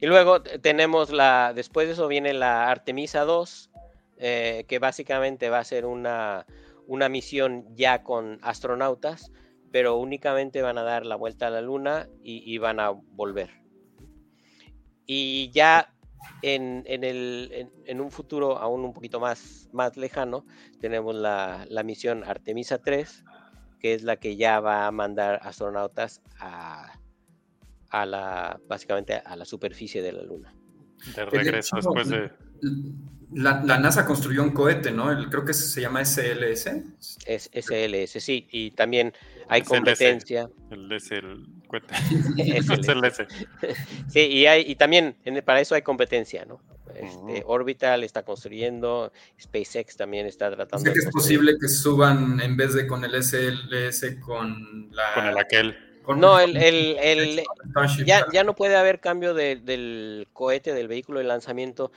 Y luego tenemos la, después de eso viene la Artemisa 2, eh, que básicamente va a ser una, una misión ya con astronautas, pero únicamente van a dar la vuelta a la Luna y van a volver. Y ya en, en el, en, en un futuro aún un poquito más, más lejano, tenemos la, la misión Artemisa 3, que es la que ya va a mandar astronautas a, a la, básicamente a la superficie de la Luna. De de regreso hecho, después de... La, la NASA construyó un cohete, ¿no? El- creo que se llama SLS. Es SLS, sí, y también hay SLS. competencia. El, es el S. (laughs) (laughs) Sí, y, hay, y también en- para eso hay competencia, ¿no? Este. Orbital está construyendo, SpaceX también está O tratando sea que es posible que suban en vez de con el SLS con la. Con el aquel. con- No, el, el, ya, ya no puede haber cambio de- del cohete, del vehículo de lanzamiento,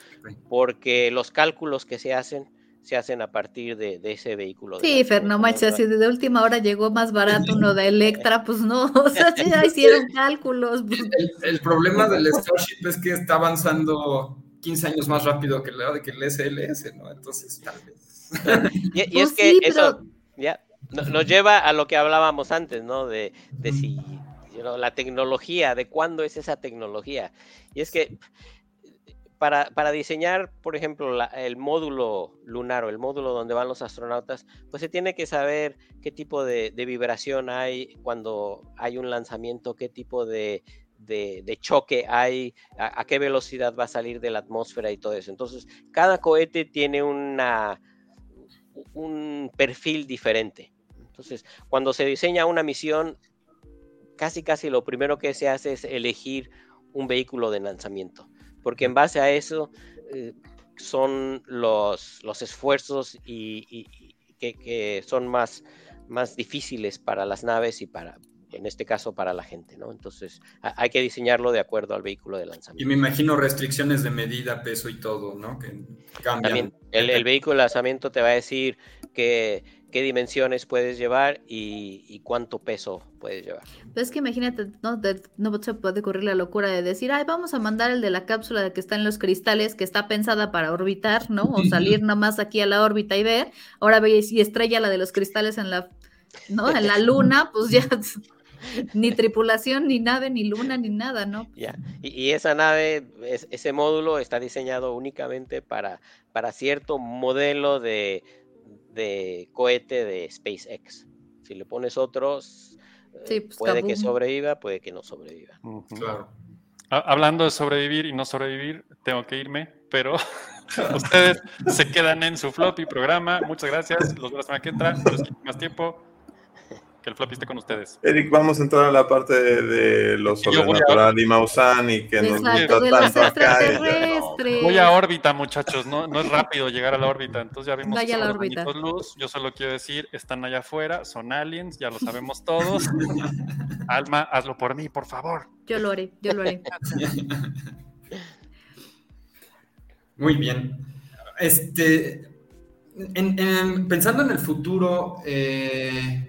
porque los cálculos que se hacen se hacen a partir de, de ese vehículo. Sí, Fer, si de última hora llegó más barato uno de Electra, (laughs) pues no, (laughs) o sea, sí, ya hicieron cálculos. pues, El, el problema del Starship es que está avanzando 15 años más rápido que, la, que el SLS, ¿no? Entonces, tal vez. (laughs) Y, y Pues es que sí, eso pero- ya no- nos lleva a lo que hablábamos antes, ¿no? De, de si you know, la tecnología, de cuándo es esa tecnología. Y es que para, diseñar, por ejemplo, el módulo lunar o el módulo donde van los astronautas, pues se tiene que saber qué tipo de, vibración hay cuando hay un lanzamiento, qué tipo de, choque hay, a, a qué velocidad va a salir de la atmósfera y todo eso. Entonces, cada cohete tiene una, un perfil diferente. Entonces, cuando se diseña una misión, casi casi lo primero que se hace es elegir un vehículo de lanzamiento, porque en base a eso eh, son los, los esfuerzos y, y- y que, que son más, más difíciles para las naves y para, en este caso, para la gente, ¿no? Entonces, ha- hay que diseñarlo de acuerdo al vehículo de Y lanzamiento. me imagino restricciones de medida, peso y todo, ¿no? Que cambian. También el, el vehículo de lanzamiento te va a decir qué dimensiones puedes llevar y, y cuánto peso puedes llevar. Pero es que imagínate, ¿no? De- no se puede ocurrir la locura de decir, ay, vamos a mandar el de la cápsula de que está en los cristales, que está pensada para orbitar, ¿no? O salir nomás aquí a la órbita y ver. Ahora ve y estrella la de los cristales en la, ¿no? En la luna, pues ya (laughs) ni tripulación, ni nave, ni luna, ni nada, ¿no? Ya. Y, y esa nave, es- ese módulo está diseñado únicamente para, para cierto modelo de, de cohete de SpaceX. Si le pones otros, eh, Sí, pues, puede que sobreviva, puede que no sobreviva. Claro. Ha- Hablando de sobrevivir y no sobrevivir, tengo que irme, pero (laughs) ustedes se quedan en su floppy programa. Muchas gracias. Los veo la semana que entra. No les quito más tiempo. Que el floppy esté con ustedes. Eric, vamos a entrar a la parte de, de lo voy a- sobrenatural y Maussan y que nos gusta tanto acá. no. Voy a órbita, muchachos. No, no es rápido llegar a la órbita. Entonces ya vimos Vaya que la órbita. luz. Yo solo quiero decir, están allá afuera, son aliens, ya lo sabemos todos. (laughs) Alma, hazlo por mí, por favor. Yo lo haré, yo lo haré. (laughs) Muy bien. Este, en- en- pensando en el futuro, eh,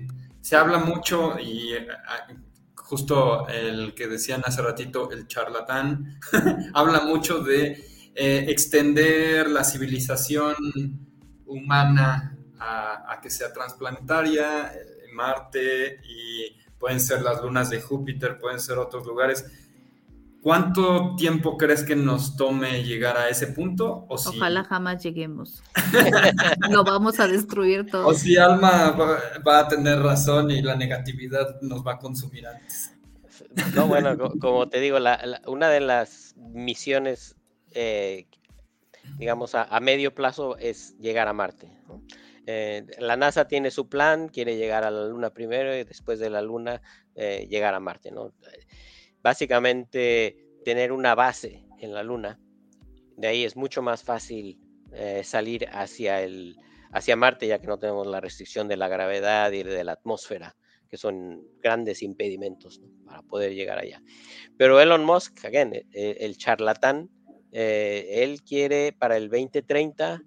se habla mucho y ah, justo el que decían hace ratito, el charlatán, (laughs) habla mucho de eh, extender la civilización humana a, a que sea transplanetaria, eh, Marte y pueden ser las lunas de Júpiter, pueden ser otros lugares. ¿Cuánto tiempo crees que nos tome llegar a ese punto? O si, Ojalá jamás lleguemos. (laughs) Lo vamos a destruir todo. o si Alma va, va a tener razón y la negatividad nos va a consumir antes. No, bueno, co- como te digo, la- la- una de las misiones, eh, digamos, a, a medio plazo es llegar a Marte. ¿no? Eh, la NASA tiene su plan, quiere llegar a la Luna primero y después de la Luna eh, llegar a Marte. ¿no? Básicamente, tener una base en la Luna, de ahí es mucho más fácil eh, salir hacia, el, hacia Marte, ya que no tenemos la restricción de la gravedad y de la atmósfera que son grandes impedimentos para poder llegar allá. Pero Elon Musk, again, eh, eh, el charlatán, eh, él quiere para el 2030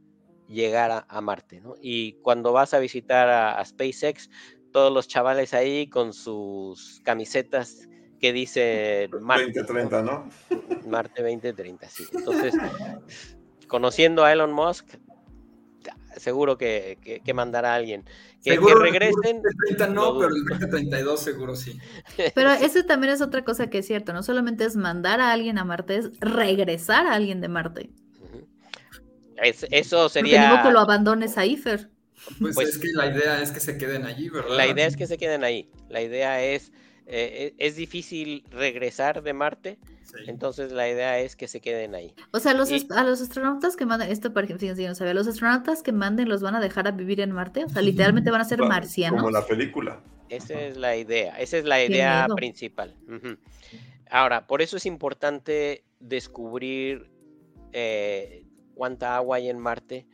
llegar a, a Marte, ¿no? Y cuando vas a visitar a, a SpaceX, todos los chavales ahí con sus camisetas que dicen Marte, 2030, ¿no? ¿no? (laughs) Marte 2030, sí. Entonces, conociendo a Elon Musk, seguro que, que- que mandará a alguien. Que, regresen. El 30 lo no, dudo. pero el 2032 seguro sí. Pero eso también es otra cosa que es cierto, no solamente es mandar a alguien a Marte, es regresar a alguien de Marte. Es- eso sería. digo que lo abandones a Ifer. Pues, Pues- es que la idea es que se queden allí, ¿verdad? La idea es que se queden ahí. La idea es. Eh, es difícil regresar de Marte, Sí. entonces la idea es que se queden ahí. O sea, los Y- est- a los astronautas que manden, esto por ejemplo, fíjense, yo no sabía, los astronautas que manden los van a dejar a vivir en Marte, o sea, literalmente van a ser Como marcianos. la película. Esa es la idea, esa es la idea principal. Ahora, por eso es importante descubrir eh, cuánta agua hay en Marte,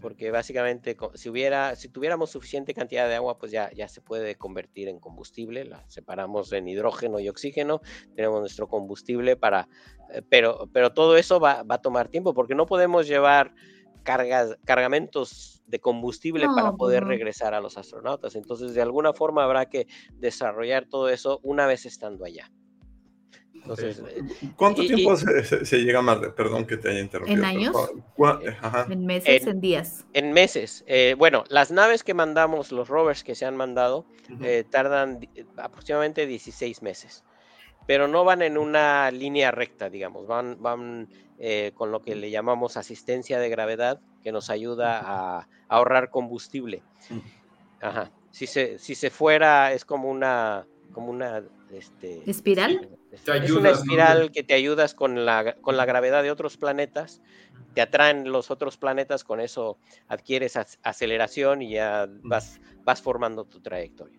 porque básicamente si hubiera, si tuviéramos suficiente cantidad de agua, pues ya, ya se puede convertir en combustible. La separamos en hidrógeno y oxígeno, tenemos nuestro combustible para, eh, pero, pero todo eso va, va a tomar tiempo, porque no podemos llevar cargas, cargamentos de combustible para No, poder no. regresar a los astronautas. Entonces, de alguna forma habrá que desarrollar todo eso una vez estando allá. Entonces, eh, ¿Cuánto Y- tiempo y- se, se- llega a Marte? Perdón que te haya interrumpido. ¿En años? ¿cu- cua- ajá. En meses, En- en días. en meses, eh, bueno, las naves que mandamos, los rovers que se han mandado, eh, tardan aproximadamente 16 meses. pero no van en una línea recta, digamos, van, van eh, con lo que le llamamos asistencia de gravedad, que nos ayuda a, ahorrar combustible. Ajá. Si se, si se fuera, es como una, como una este, ¿Espiral? Es, Te es una espiral que te ayudas con la, con la gravedad de otros planetas, te atraen los otros planetas, con eso adquieres ac- aceleración y ya vas, vas formando tu trayectoria.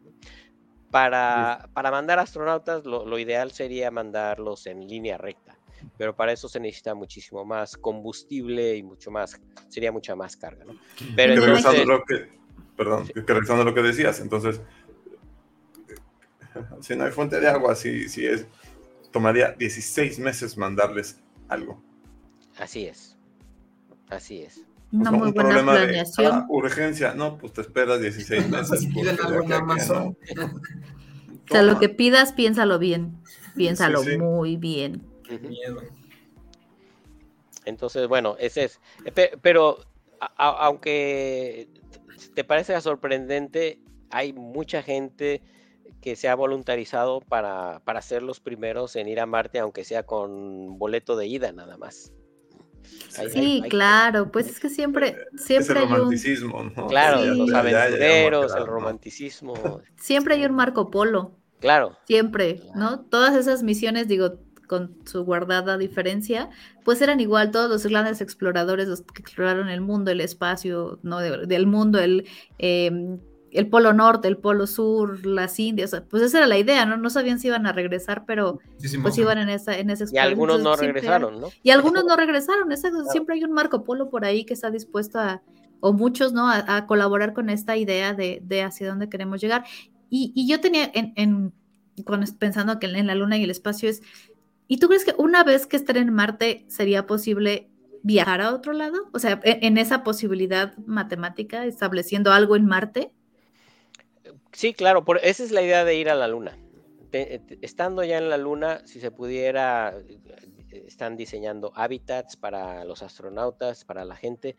Para, para mandar astronautas, lo, lo ideal sería mandarlos en línea recta, pero para eso se necesita muchísimo más combustible y mucho más, sería mucha más carga. ¿no? Pero regresando entonces, a lo que, perdón, que regresando a lo que decías, entonces, (laughs) si no hay fuente de agua, si, si es, tomaría 16 meses mandarles algo. así es, así es. Una No, muy un buena problema de, planeación. ah, urgencia, no, pues te esperas 16 (laughs) meses. Si piden algo en de Amazon. no. (laughs) O sea, lo que pidas, piénsalo bien. Piénsalo sí. muy bien. Entonces, bueno, ese es. eh, pe- Pero, a- a- aunque te parezca sorprendente, hay mucha gente que se ha voluntarizado para, para ser los primeros en ir a Marte, aunque sea con boleto de ida nada más. Hay- Sí, hay- claro, pues es que siempre, Es el siempre hay un, romanticismo, ¿no? Claro, Sí. los aventureros, el romanticismo. (laughs) siempre hay un Marco Polo, Claro, siempre, ¿no? Todas esas misiones, digo, con su guardada diferencia, pues eran igual, todos los grandes exploradores, los que exploraron el mundo, el espacio, ¿no? De- del mundo, el, eh, el polo norte, el polo sur, las Indias, pues esa era la idea, ¿no? No sabían si iban a regresar, pero Muchísimo pues iban en esa, en esa y algunos no Entonces, regresaron, ¿no? Y algunos no regresaron, exacto, siempre hay un Marco Polo por ahí que está dispuesto a, o muchos, ¿no? A, a colaborar con esta idea de, de hacia dónde queremos llegar. Y, y yo tenía en, en- cuando pensando que en la Luna y el espacio es, ¿y tú crees que una vez que estén en Marte sería posible viajar a otro lado? O sea, e- en, esa posibilidad matemática, estableciendo algo en Marte. Sí, claro, por, esa es la idea de ir a la luna. Te- te- estando ya en la luna, si se pudiera, eh, están diseñando hábitats para los astronautas, para la gente.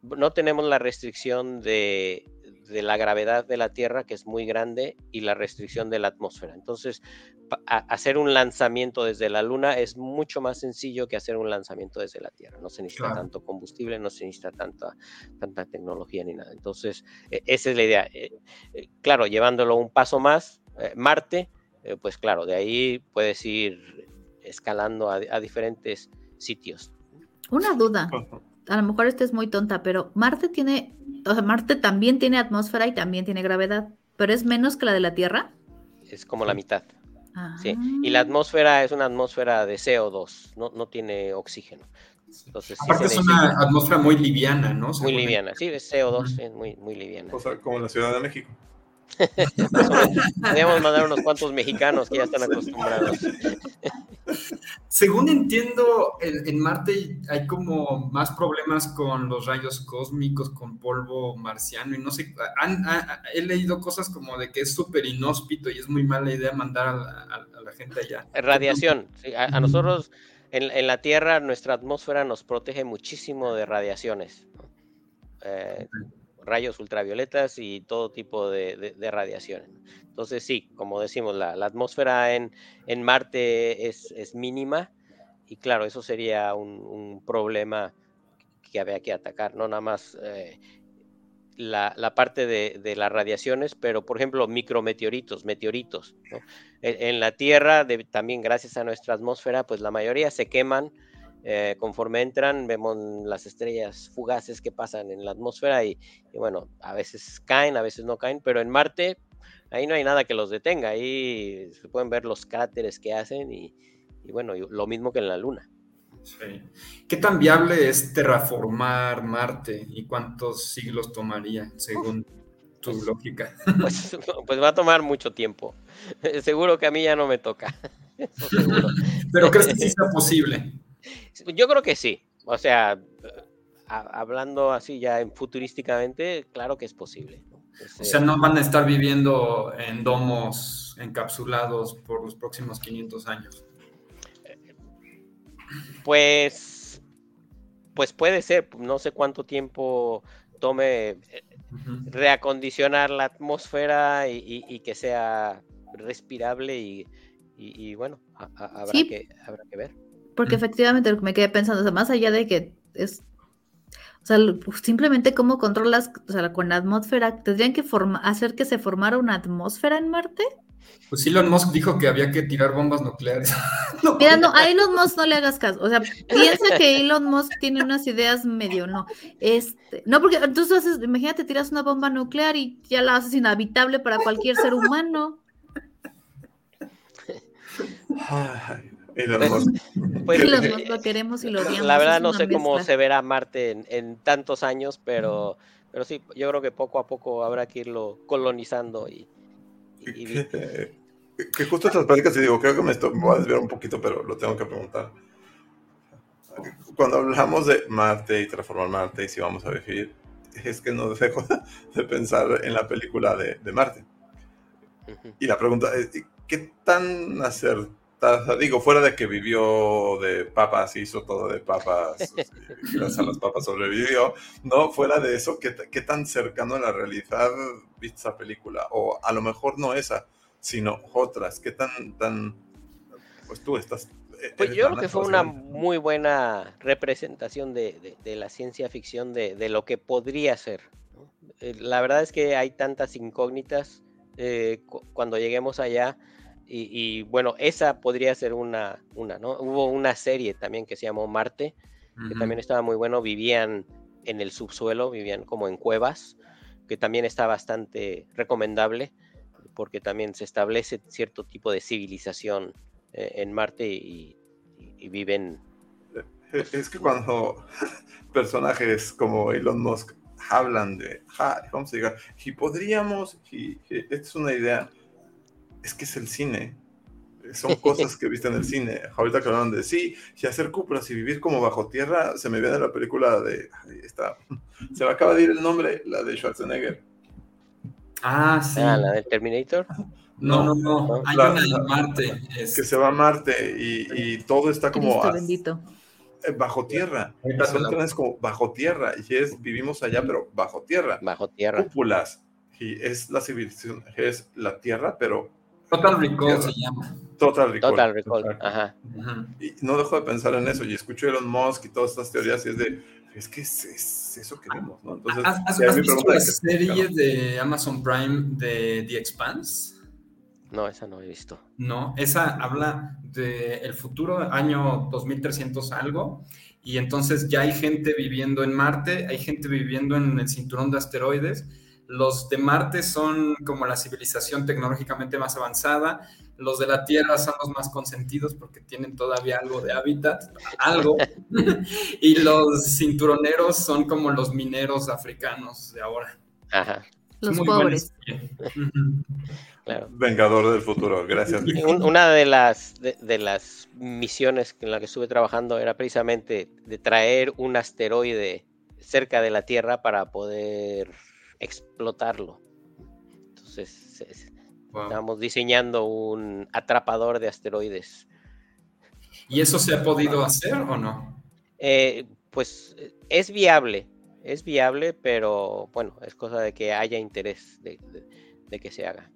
No tenemos la restricción de, de la gravedad de la Tierra, que es muy grande, y la restricción de la atmósfera. Entonces, hacer un lanzamiento desde la luna es mucho más sencillo que hacer un lanzamiento desde la Tierra. No se necesita Claro. tanto combustible, no se necesita tanta, tanta tecnología ni nada. Entonces, eh, esa es la idea. Eh, eh, claro, llevándolo un paso más, eh, Marte, eh, pues claro, de ahí puedes ir escalando a, a diferentes sitios. Una duda, a lo mejor esta es muy tonta, pero Marte tiene, o sea, Marte también tiene atmósfera y también tiene gravedad, pero es menos que la de la Tierra. Es como la mitad. Ah. Sí. Y la atmósfera es una atmósfera de CO2, no, no tiene oxígeno. Entonces, sí Aparte es necesita- una atmósfera muy liviana, ¿no? muy Según- liviana. Sí, es CO2, es muy, muy liviana. O sea, como en la Ciudad de México. (laughs) Podríamos mandar unos cuantos mexicanos que ya están acostumbrados. (laughs) Según entiendo, en, en Marte hay como más problemas con los rayos cósmicos, con polvo marciano y no sé, han- he leído cosas como de que es súper inhóspito y es muy mala idea mandar a la, a- a la gente allá. Radiación. sí, a, nosotros en, en la Tierra nuestra atmósfera nos protege muchísimo de radiaciones. Eh, rayos ultravioletas y todo tipo de, de- de radiaciones. Entonces sí, como decimos, la, atmósfera en, Marte es, mínima y claro, eso sería un, problema que había que atacar, no nada más eh, la, parte de, las radiaciones, pero por ejemplo micrometeoritos, meteoritos. ¿no? En, la Tierra, también gracias a nuestra atmósfera, pues la mayoría se queman. Eh, conforme entran, vemos las estrellas fugaces que pasan en la atmósfera y, y bueno, a veces caen, a veces no caen, pero en Marte ahí no hay nada que los detenga, ahí se pueden ver los cráteres que hacen y, y bueno, lo mismo que en la Luna. Sí. ¿Qué tan viable es terraformar Marte y cuántos siglos tomaría, según tu Pues- lógica? Pues, (laughs) (laughs) pues va a tomar mucho tiempo. (laughs) Seguro que a mí ya no me toca. Eso seguro. Pero crees que sí sea posible. Yo creo que sí. O sea, a- hablando así ya en futurísticamente, claro que es posible. O sea, eh, no van a estar viviendo en domos encapsulados por los próximos 500 años. Pues, pues puede ser. No sé cuánto tiempo tome reacondicionar la atmósfera y, y- y que sea respirable y, y, y bueno, a- a- habrá, Sí. que, habrá que ver. Porque efectivamente lo que me quedé pensando, o sea, más allá de que es, o sea, pues, simplemente cómo controlas, o sea, con la atmósfera, tendrían que forma- hacer que se formara una atmósfera en Marte. Pues Elon Musk dijo que había que tirar bombas nucleares. (laughs) No, Mira, no, a Elon Musk no le hagas caso, o sea, piensa que Elon Musk tiene unas ideas medio, no, este, no, porque entonces haces, imagínate, tiras una bomba nuclear y ya la haces inhabitable para cualquier ser humano. Ay, Elon Pues- Musk. (laughs) Pues, Elon eh, Musk lo queremos y lo la- odiamos. La verdad no sé cómo se verá Marte en, en tantos años, pero, pero sí, yo creo que poco a poco habrá que irlo colonizando y, y- y que, (laughs) que justo estas pláticas, y digo, creo que me, estoy, me voy a desviar un poquito, pero lo tengo que preguntar. Cuando hablamos de Marte y transformar Marte y si vamos a vivir, es que no dejo (laughs) de pensar en la película de, de Marte. Y la pregunta es, ¿qué tan Digo, fuera de que vivió de papas, hizo todo de papas, (laughs) gracias a las papas sobrevivió, ¿no? Fuera de eso, ¿qué, qué tan cercano a la realidad viste esa película? O a lo mejor no esa, sino otras. ¿Qué tan, tan, pues tú estás... Pues eres yo creo que fue una muy buena representación de, de- de la ciencia ficción, de, de lo que podría ser. Eh, La verdad es que hay tantas incógnitas eh, cu- cuando lleguemos allá. Y, y, bueno, esa podría ser una, una, ¿no? Hubo una serie también que se llamó Marte, que también estaba muy bueno. Vivían en el subsuelo, vivían como en cuevas, que también está bastante recomendable, porque también se establece cierto tipo de civilización eh, en Marte y, y- y viven. Es (laughs) es que cuando (laughs) personajes como Elon Musk hablan de, "Ja, vamos a llegar, y podríamos, y esta es una idea, es que es el cine, son cosas que viste en el cine. Ahorita que hablan de, sí, y hacer cúpulas y vivir como bajo tierra, se me viene la película de, ay, está, se me acaba de ir el nombre, la de Schwarzenegger. Ah, sí. Ah, la del Terminator. No, no, no. Hay La- una en Marte. es- Que se va a Marte y, y todo está como Cristo a- bendito. eh, bajo tierra. Son la- trenes como bajo tierra, y es, vivimos allá, pero bajo tierra. Bajo tierra. cúpulas. Y es la civilización, es la Tierra, pero Total Recall se llama. total recall. Total Recall. Ajá. Y no dejo de pensar en eso. Y escucho Elon Musk y todas estas teorías, y es de, es que es, es eso que vemos, ¿no? Entonces, ¿Has, visto la serie de Amazon Prime de The Expanse? No, esa no he visto. No, esa habla del futuro, año 2300 algo, y entonces ya hay gente viviendo en Marte, hay gente viviendo en el cinturón de asteroides. Los de Marte son como la civilización tecnológicamente más avanzada, los de la Tierra son los más consentidos porque tienen todavía algo de hábitat, algo, (laughs) y los cinturoneros son como los mineros africanos de ahora. Ajá. Los muy pobres. (laughs) Claro. Vengador del futuro, gracias. Una de las, de, de las misiones en la que estuve trabajando era precisamente de traer un asteroide cerca de la Tierra para poder explotarlo. Entonces, se- se- Wow. estábamos diseñando un atrapador de asteroides. ¿Y eso se ha podido hacer o no? Eh, pues es viable, es viable, pero bueno, es cosa de que haya interés de, de- de que se haga.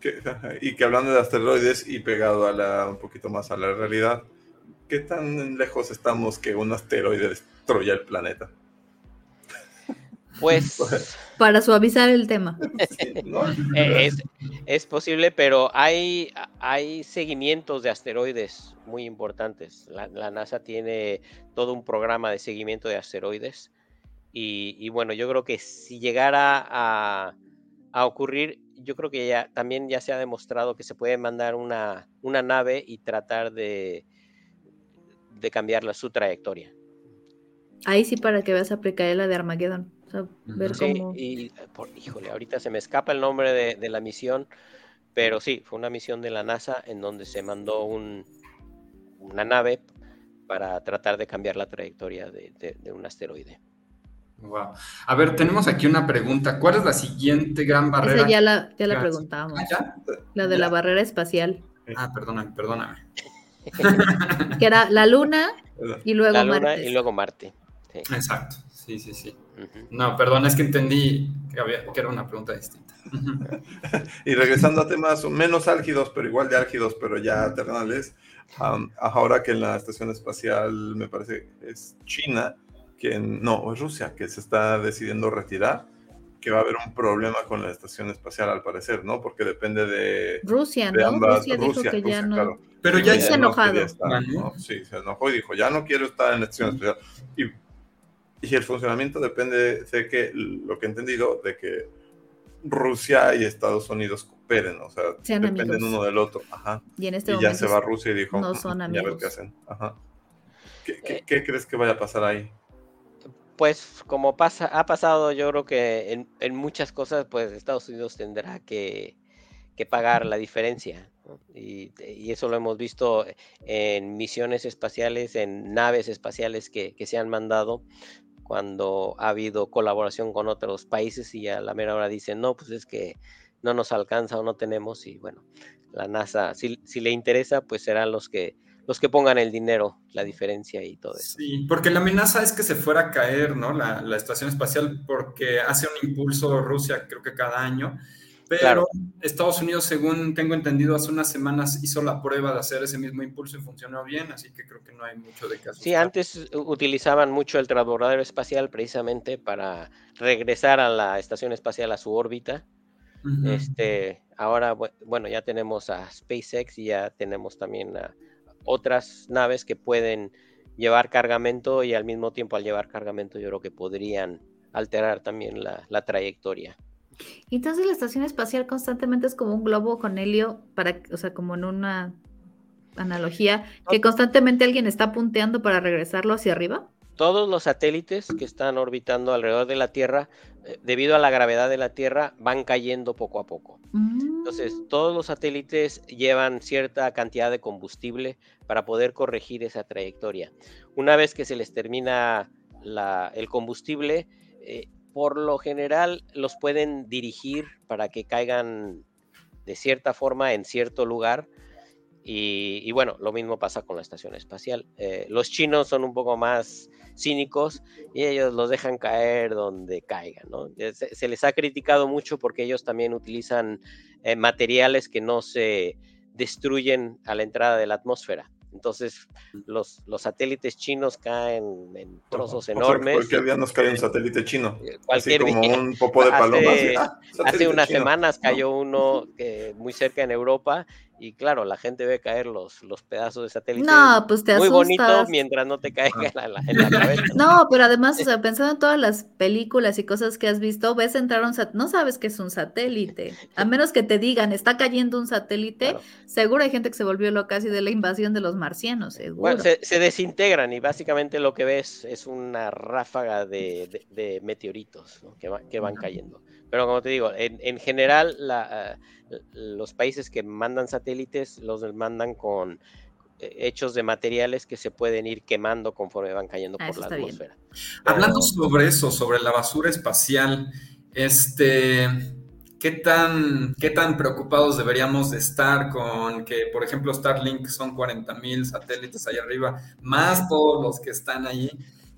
Que- (laughs) y que hablando de asteroides y pegado a la, un poquito más a la realidad, ¿qué tan lejos estamos que un asteroide destruya el planeta? Pues (laughs) Para suavizar el tema. (laughs) Eh, es, es posible, pero hay, hay seguimientos de asteroides muy importantes. La, la NASA tiene todo un programa de seguimiento de asteroides. Y, y bueno, yo creo que si llegara a, a ocurrir, yo creo que ya también ya se ha demostrado que se puede mandar una, una nave y tratar de, de cambiarla su trayectoria. Ahí sí para que veas aplicar la de Armageddon. O sea, ver Sí, cómo. y por- híjole, ahorita se me escapa el nombre de, de la misión, pero sí, fue una misión de la NASA en donde se mandó un, una nave para tratar de cambiar la trayectoria de, de- de un asteroide. Wow. A ver, tenemos aquí una pregunta. ¿Cuál es la siguiente gran barrera? Esa ya la, ya la preguntábamos. Ah, ¿ya? La de la barrera espacial. Ah, perdóname, perdóname. (laughs) Que era la luna y luego La Luna Marte. y luego Marte. sí. Exacto. Sí, sí, sí. No, perdón, es que entendí que, había, que era una pregunta distinta. (laughs) y regresando a temas menos álgidos, pero igual de álgidos, pero ya terrenales, um, ahora que en la estación espacial, me parece, es China, que no, es Rusia, que se está decidiendo retirar, que va a haber un problema con la estación espacial al parecer, ¿no? Porque depende de... Rusia, de ¿no? ambas- Rusia dijo que ya no... claro. Pero ya que se no enojado. estar, ¿no? Sí, se enojó y dijo, ya no quiero estar en la estación espacial. Y, y el funcionamiento depende, sé que lo que he entendido, de que Rusia y Estados Unidos cooperen, o sea, Sean dependen amigos. uno del otro. Ajá. Y en este y ya momento se va Rusia y dijo, no "Mm, son ya a ver amigos. qué hacen. Ajá. ¿Qué, qué- Eh. qué crees que vaya a pasar ahí? Pues como pasa, ha pasado, yo creo que en, en muchas cosas, pues Estados Unidos tendrá que, que pagar la diferencia. ¿no? Y, y eso lo hemos visto en misiones espaciales, en naves espaciales que, que se han mandado cuando ha habido colaboración con otros países y a la mera hora dicen, no, pues es que no nos alcanza o no tenemos. Y bueno, la NASA, si, si le interesa, pues serán los que, los que pongan el dinero, la diferencia y todo eso. Sí, porque la amenaza es que se fuera a caer, ¿no? La, la estación espacial, porque hace un impulso Rusia, creo que cada año. Pero Claro. Estados Unidos, según tengo entendido, hace unas semanas hizo la prueba de hacer ese mismo impulso y funcionó bien, así que creo que no hay mucho de caso. Sí, antes utilizaban mucho el transbordador espacial precisamente para regresar a la estación espacial a su órbita. Este, ahora, bu- bueno, ya tenemos a SpaceX y ya tenemos también a otras naves que pueden llevar cargamento y al mismo tiempo al llevar cargamento yo creo que podrían alterar también la, la trayectoria. Entonces la estación espacial constantemente es como un globo con helio, para, o sea, como en una analogía, que constantemente alguien está punteando para regresarlo hacia arriba. Todos los satélites que están orbitando alrededor de la Tierra, eh, debido a la gravedad de la Tierra, van cayendo poco a poco. Entonces, Mm. todos los satélites llevan cierta cantidad de combustible para poder corregir esa trayectoria. Una vez que se les termina la- el combustible, eh, por lo general los pueden dirigir para que caigan de cierta forma en cierto lugar. Y, bueno, lo mismo pasa con la estación espacial. Eh, los chinos son un poco más cínicos y ellos los dejan caer donde caigan. ¿no? Eh, Se, se les ha criticado mucho porque ellos también utilizan eh, materiales que no se destruyen a la entrada de la atmósfera. Entonces, los, los satélites chinos caen en trozos O sea, enormes. cualquier día nos cae un satélite chino. Eh, Así Cualquier como día. un popó de paloma. Hace- así, (laughs) ah, Hace satélite unas chino. semanas cayó uno eh, muy cerca en Europa y claro, la gente ve caer los, los pedazos de satélite. No, pues te muy bonito asustas. mientras no te caiga en la, la- en la cabeza. (laughs) No, pero además, o sea, pensando en todas las películas y cosas que has visto, ves entrar un satélite, no sabes que es un satélite, a (laughs) menos que te digan, está cayendo un satélite, Claro. seguro hay gente que se volvió loca así de la invasión de los marcianos, seguro. Bueno, se, se desintegran y básicamente lo que ves es una ráfaga de, de- de meteoritos ¿no? que, va- que van cayendo. Pero como te digo, en, en general la, ah, los países que mandan satélites los mandan con eh, hechos de materiales que se pueden ir quemando conforme van cayendo Ah, por la atmósfera. Hablando sobre eso, sobre la basura espacial, este, ¿qué tan, ¿qué tan preocupados deberíamos de estar con que, por ejemplo, Starlink son 40 mil satélites ahí arriba, más todos los que están allí?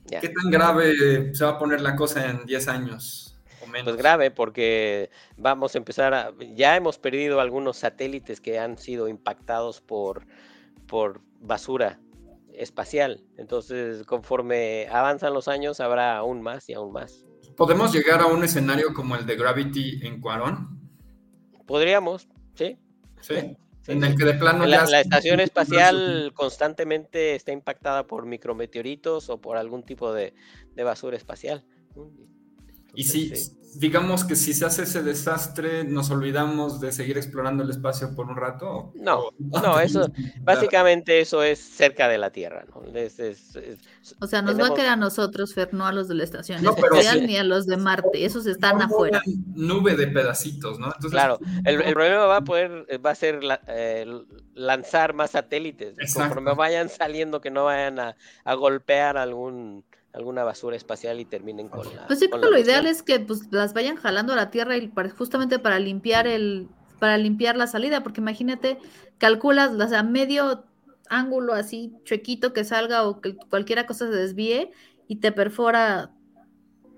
Ya. ¿Qué tan grave se va a poner la cosa en 10 años menos? Pues grave porque vamos a empezar a... Ya hemos perdido algunos satélites que han sido impactados por, por basura espacial. Entonces, conforme avanzan los años, habrá aún más y aún más. ¿Podemos llegar a un escenario como el de Gravity en Cuarón? Podríamos, ¿sí? ¿Sí? Sí, En el que de plano La, ya... la estación espacial constantemente está impactada por micrometeoritos o por algún tipo de, de basura espacial. Y si, sí. digamos que si se hace ese desastre, ¿nos olvidamos de seguir explorando el espacio por un rato? ¿O- No, no, (laughs) eso- Básicamente eso es cerca de la Tierra, ¿no? Es- es- es- O sea, nos va a querer a nosotros, Fer, no a los de la estación No, espacial sí. ni a los de Marte, esos están afuera. Nube de pedacitos, ¿no? Entonces, Claro, (laughs) el, el problema va a poder, va a ser la- eh, lanzar más satélites. Exacto. Conforme vayan saliendo, que no vayan a, a golpear algún alguna basura espacial y terminen con la. Pues sí, con pero la lo ideal es que pues, las vayan jalando a la Tierra y para- justamente para limpiar el, para limpiar la salida, porque imagínate, calculas, o sea, medio ángulo así chuequito que salga o que cualquiera cosa se desvíe y te perfora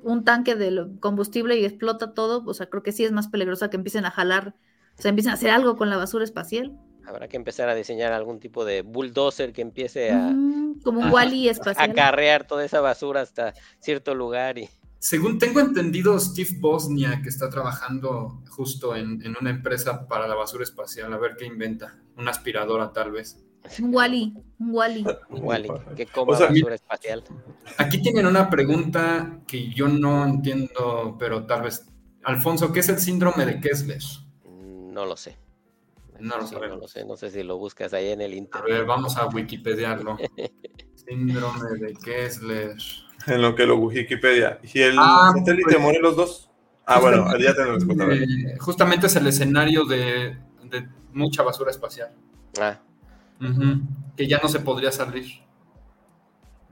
un tanque de combustible y explota todo, o sea, creo que sí es más peligroso que empiecen a jalar, o sea, empiecen a hacer algo con la basura espacial. Habrá que empezar a diseñar algún tipo de bulldozer que empiece a, Mm, como un a- Wally a espacial. carrear toda esa basura hasta cierto lugar y Según tengo entendido, Steve Bosnia, que está trabajando justo en, en una empresa para la basura espacial, a ver qué inventa. Una aspiradora, tal vez. Un Wally, un Wally. igual y que coma O sea, basura espacial. Aquí tienen una pregunta que yo no entiendo, pero tal vez. Alfonso, ¿qué es el síndrome de Kessler? Mm, No lo sé. No lo Sí, sabemos. no lo sé, no sé si lo buscas ahí en el A internet. ver, vamos a Wikipediarlo. (laughs) Síndrome de Kessler. En lo que lo Wikipedia. ¿Y el Ah, satélite pues- Morelos 2? Ah, bueno, ya te lo respondo. a ver. Eh, justamente es el escenario de, de mucha basura espacial. Ah, Que ya no se podría salir.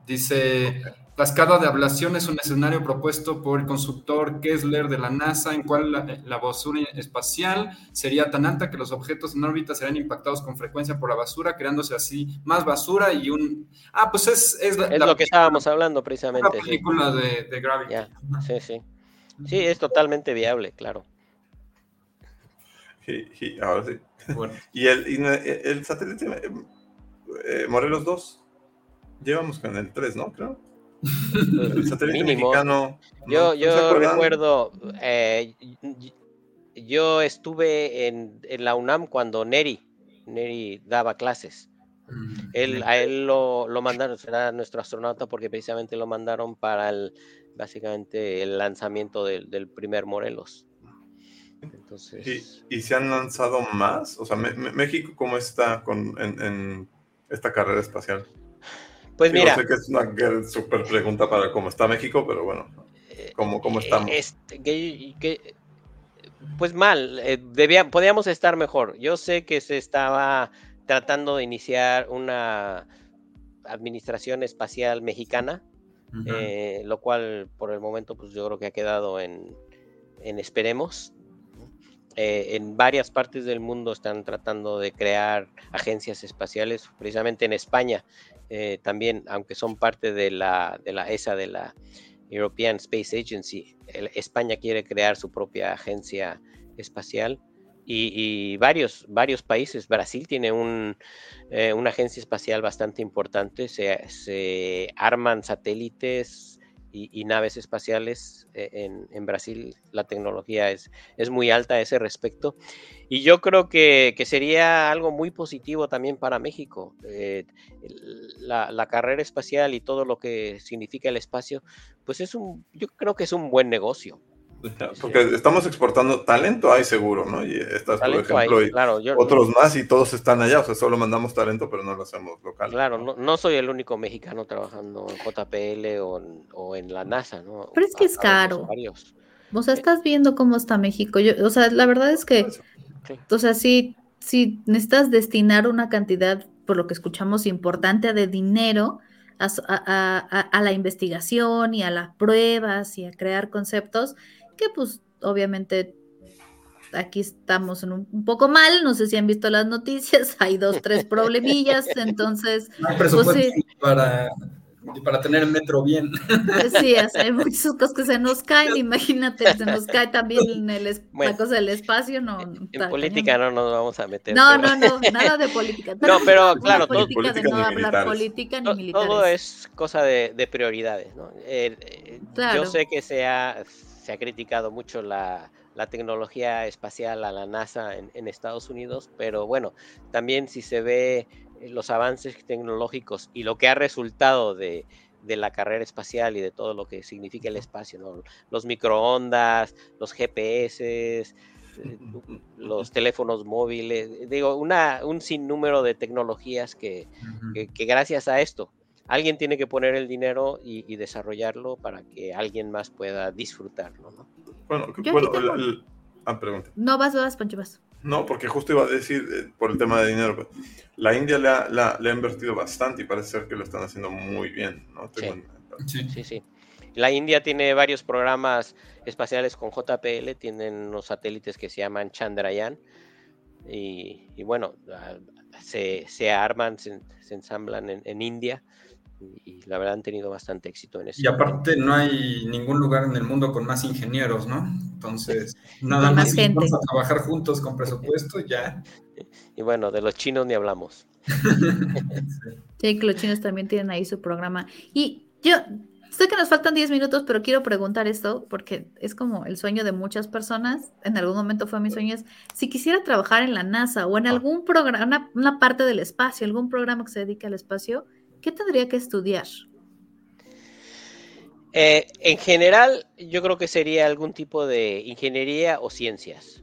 Dice, Cascada de Ablación es un escenario propuesto por el constructor Kessler de la NASA, en cual la, la basura espacial sería tan alta que los objetos en órbita serían impactados con frecuencia por la basura, creándose así más basura y un... Ah, pues es, es, la, es la lo que estábamos hablando la precisamente. sí. película de, de Gravity. Ya, sí, sí. Sí, es totalmente viable, claro. Y, y ahora sí. Bueno, (laughs) ¿Y el, y no- el satélite eh, Morelos 2? Llevamos con el 3, ¿no? Creo. El (laughs) satélite Mínimo. mexicano. ¿no? Yo, ¿No se yo recuerdo, eh, yo estuve en, en la UNAM cuando Neri, Neri daba clases. mm, Él, a él lo, lo mandaron, será nuestro astronauta porque precisamente lo mandaron para el, básicamente el lanzamiento del, del primer Morelos. Entonces, ¿Y, y se han lanzado más? O sea, México, ¿cómo está con, en, en esta carrera espacial? Pues Digo, mira, sé que es una súper pregunta para cómo está México, pero bueno, ¿cómo, cómo eh, estamos? este, que- que- pues mal, eh, debía- podíamos estar mejor. Yo sé que se estaba tratando de iniciar una administración espacial mexicana, eh, lo cual por el momento pues yo creo que ha quedado en, en esperemos. Eh, en varias partes del mundo están tratando de crear agencias espaciales, precisamente en España eh, también, aunque son parte de la, de la ESA, de la European Space Agency, el- España quiere crear su propia agencia espacial y, varios, varios países, Brasil tiene un, eh, una agencia espacial bastante importante, se, se arman satélites y, y naves espaciales eh, en, en Brasil, la tecnología es, es muy alta a ese respecto. Y yo creo que, que sería algo muy positivo también para México. Eh, la, la carrera espacial y todo lo que significa el espacio, pues es un, yo creo que es un buen negocio. (laughs) Porque estamos exportando talento, hay seguro, ¿no? Y estas, por hay, ejemplo, y claro, yo, otros más y todos están allá, o sea, solo mandamos talento, pero no lo hacemos local. Claro, no, no soy el único mexicano trabajando en JPL o en, o en la NASA, ¿no? Pero es que es Habemos caro. varios. O sea, estás viendo cómo está México. Yo, o sea, la verdad es que, o sea, si, si necesitas destinar una cantidad, por lo que escuchamos, importante de dinero a, a- a- a- a la investigación y a las pruebas y a crear conceptos, que pues obviamente aquí estamos en un, un poco mal. No sé si han visto las noticias, (laughs) hay dos, tres problemillas, (laughs) entonces No hay presupuesto Pues sí. para, para tener el metro bien. Pues sí, sea, hay muchas (laughs) cosas que se nos caen, imagínate, se nos cae también el es- Bueno, la cosa del espacio, no. En está política cañón. no nos vamos a meter. No, pero- no, no, nada de política. No, pero claro, todo- política de política no ni hablar militares. política ni To- militares. Todo es cosa de, de prioridades, ¿no? Eh, eh, Claro. Yo sé que se ha, se ha criticado mucho la, la tecnología espacial a la NASA en, en Estados Unidos, pero bueno, también si se ve eh, los avances tecnológicos y lo que ha resultado de, de la carrera espacial y de todo lo que significa el espacio, ¿no? Los microondas, los GPS, eh, los teléfonos móviles, digo, una, un sinnúmero de tecnologías que, que, que gracias a esto alguien tiene que poner el dinero y, y desarrollarlo para que alguien más pueda disfrutarlo, ¿no? Bueno, bueno, tengo- el- el- ah, pregunta. No, vas, vas, Pancho, vas. No, porque justo iba a decir, eh, por el tema de dinero, pues, la India le ha, la- le ha invertido bastante y parece ser que lo están haciendo muy bien, ¿no? Tengo Sí. Sí. Sí, sí. La India tiene varios programas espaciales con JPL, tienen unos satélites que se llaman Chandrayaan y, y bueno, se, se arman, se, se ensamblan en, en India Y, la verdad han tenido bastante éxito en eso. Y aparte no hay ningún lugar en el mundo con más ingenieros, ¿no? Entonces, (laughs) nada más más vamos a trabajar juntos con presupuesto, ya. (laughs) Y bueno, de los chinos ni hablamos. (laughs) Sí, que los chinos también tienen ahí su programa. Y yo sé que nos faltan 10 minutos, pero quiero preguntar esto porque es como el sueño de muchas personas. En algún momento fue mi sueño. Es, si quisiera trabajar en la NASA o en algún programa, una, una parte del espacio, algún programa que se dedique al espacio, ¿qué tendría que estudiar? Eh, en general, yo creo que sería algún tipo de ingeniería o ciencias.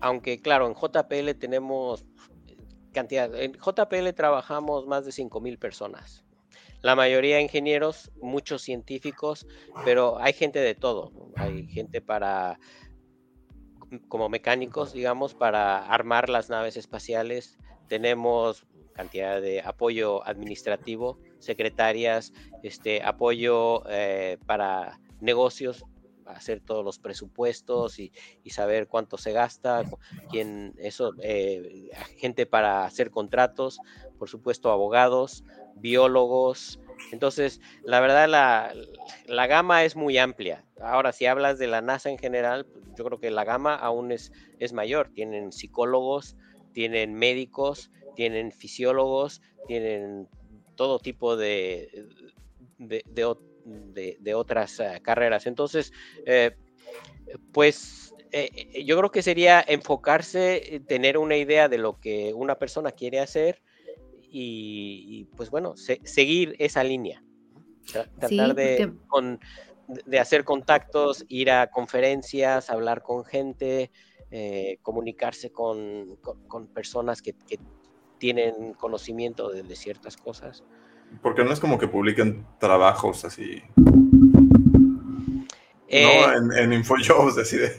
Aunque, claro, en JPL tenemos cantidad. En JPL trabajamos más de 5.000 personas. La mayoría ingenieros, muchos científicos, pero hay gente de todo. Hay gente para, como mecánicos, digamos, para armar las naves espaciales. Tenemos cantidad de apoyo administrativo, secretarias, este apoyo eh, para negocios, hacer todos los presupuestos y, y saber cuánto se gasta, quién, eso, eh, gente para hacer contratos, por supuesto abogados, biólogos. Entonces, la verdad, la, la gama es muy amplia. Ahora, si hablas de la NASA en general, yo creo que la gama aún es, es mayor. Tienen psicólogos, tienen médicos, tienen fisiólogos, tienen todo tipo de, de, de ot- de- de otras eh, carreras. Entonces, eh, pues eh, yo creo que sería enfocarse, tener una idea de lo que una persona quiere hacer y, y, pues bueno, se- seguir esa línea. Tra- Sí, Tratar de, porque- con- de hacer contactos, ir a conferencias, hablar con gente, eh, comunicarse con, con- con personas que, que tienen conocimiento de, de ciertas cosas. Porque no es como que publiquen trabajos así, Eh, ¿no? En, en InfoJobs, así de,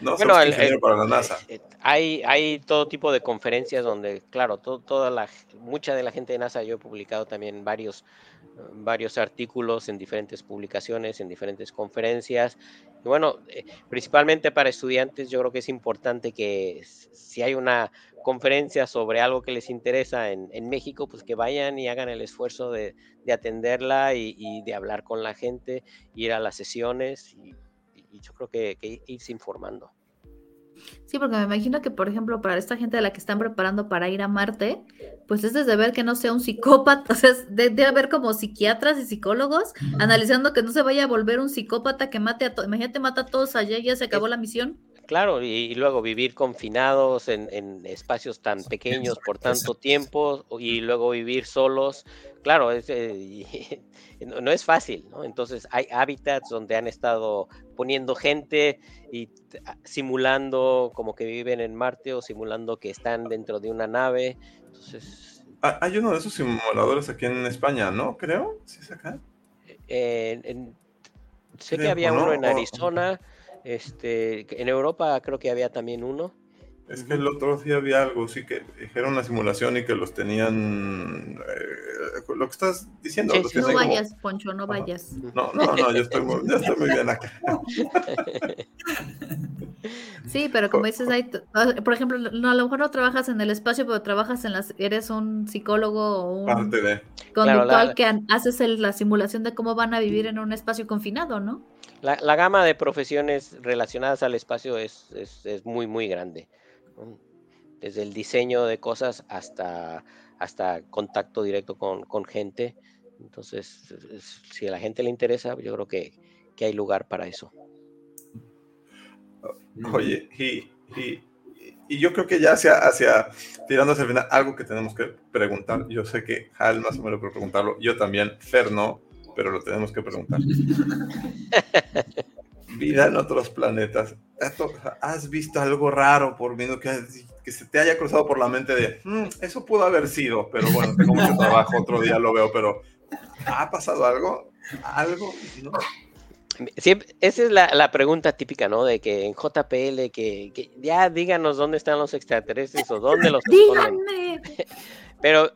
no, Bueno, el- el- para la NASA. eh, hay, hay todo tipo de conferencias donde, claro, to- toda la, mucha de la gente de NASA, yo he publicado también varios, varios artículos en diferentes publicaciones, en diferentes conferencias. Y bueno, eh, principalmente para estudiantes, yo creo que es importante que si hay una conferencia sobre algo que les interesa en, en México, pues que vayan y hagan el esfuerzo de, de atenderla y, y de hablar con la gente, ir a las sesiones y, y yo creo que, que irse informando. Sí, porque me imagino que, por ejemplo, para esta gente a la que están preparando para ir a Marte, pues es desde ver que no sea un psicópata, (laughs) o sea, es de, de haber como psiquiatras y psicólogos analizando que no se vaya a volver un psicópata que mate a todos. Imagínate, mata a todos allá y ya se acabó la misión. Claro, y, y luego vivir confinados en, en espacios tan pequeños por tanto tiempo y luego vivir solos, claro, es, eh, (laughs) no, no es fácil, ¿no? Entonces hay hábitats donde han estado poniendo gente y simulando como que viven en Marte o simulando que están dentro de una nave. Entonces, Hay uno de esos simuladores aquí en España, ¿no? Creo. ¿Sí es acá? eh, en- sé que había ¿no? uno en O- Arizona, este, que en Europa creo que había también uno. Es que el otro día había algo, sí, que era una simulación y que los tenían. eh, lo que estás diciendo. Sí, los sí, No como- vayas, Poncho, no vayas. No, no, no, yo estoy muy, yo estoy muy bien acá. (laughs) Sí, pero como dices, hay, ah, por ejemplo, no, a lo mejor no trabajas en el espacio, pero trabajas en las, eres un psicólogo o un Parte de. conductual Claro, la- que haces el- la simulación de cómo van a vivir en un espacio confinado, ¿no? La, gama de profesiones relacionadas al espacio es, es- es muy, muy grande. Desde el diseño de cosas hasta, hasta contacto directo con, con gente. Entonces, es- si a la gente le interesa, yo creo que, que hay lugar para eso. Oye, y, y, y yo creo que ya hacia, hacia tirando hacia el final, algo que tenemos que preguntar. Yo sé que Hal más o menos puede preguntarlo, yo también, Fer no, pero lo tenemos que preguntar. (laughs) Vida en otros planetas. ¿Has visto algo raro por menos que, que se te haya cruzado por la mente de, "Mm, eso pudo haber sido, pero bueno, tengo mucho (laughs) trabajo, otro día lo veo, pero ¿ha pasado algo? ¿Algo? ¿No? Siempre, esa es la, la pregunta típica, ¿no? De que en JPL, que, que ya díganos dónde están los extraterrestres o dónde los esconden. (laughs) Díganme. Pero,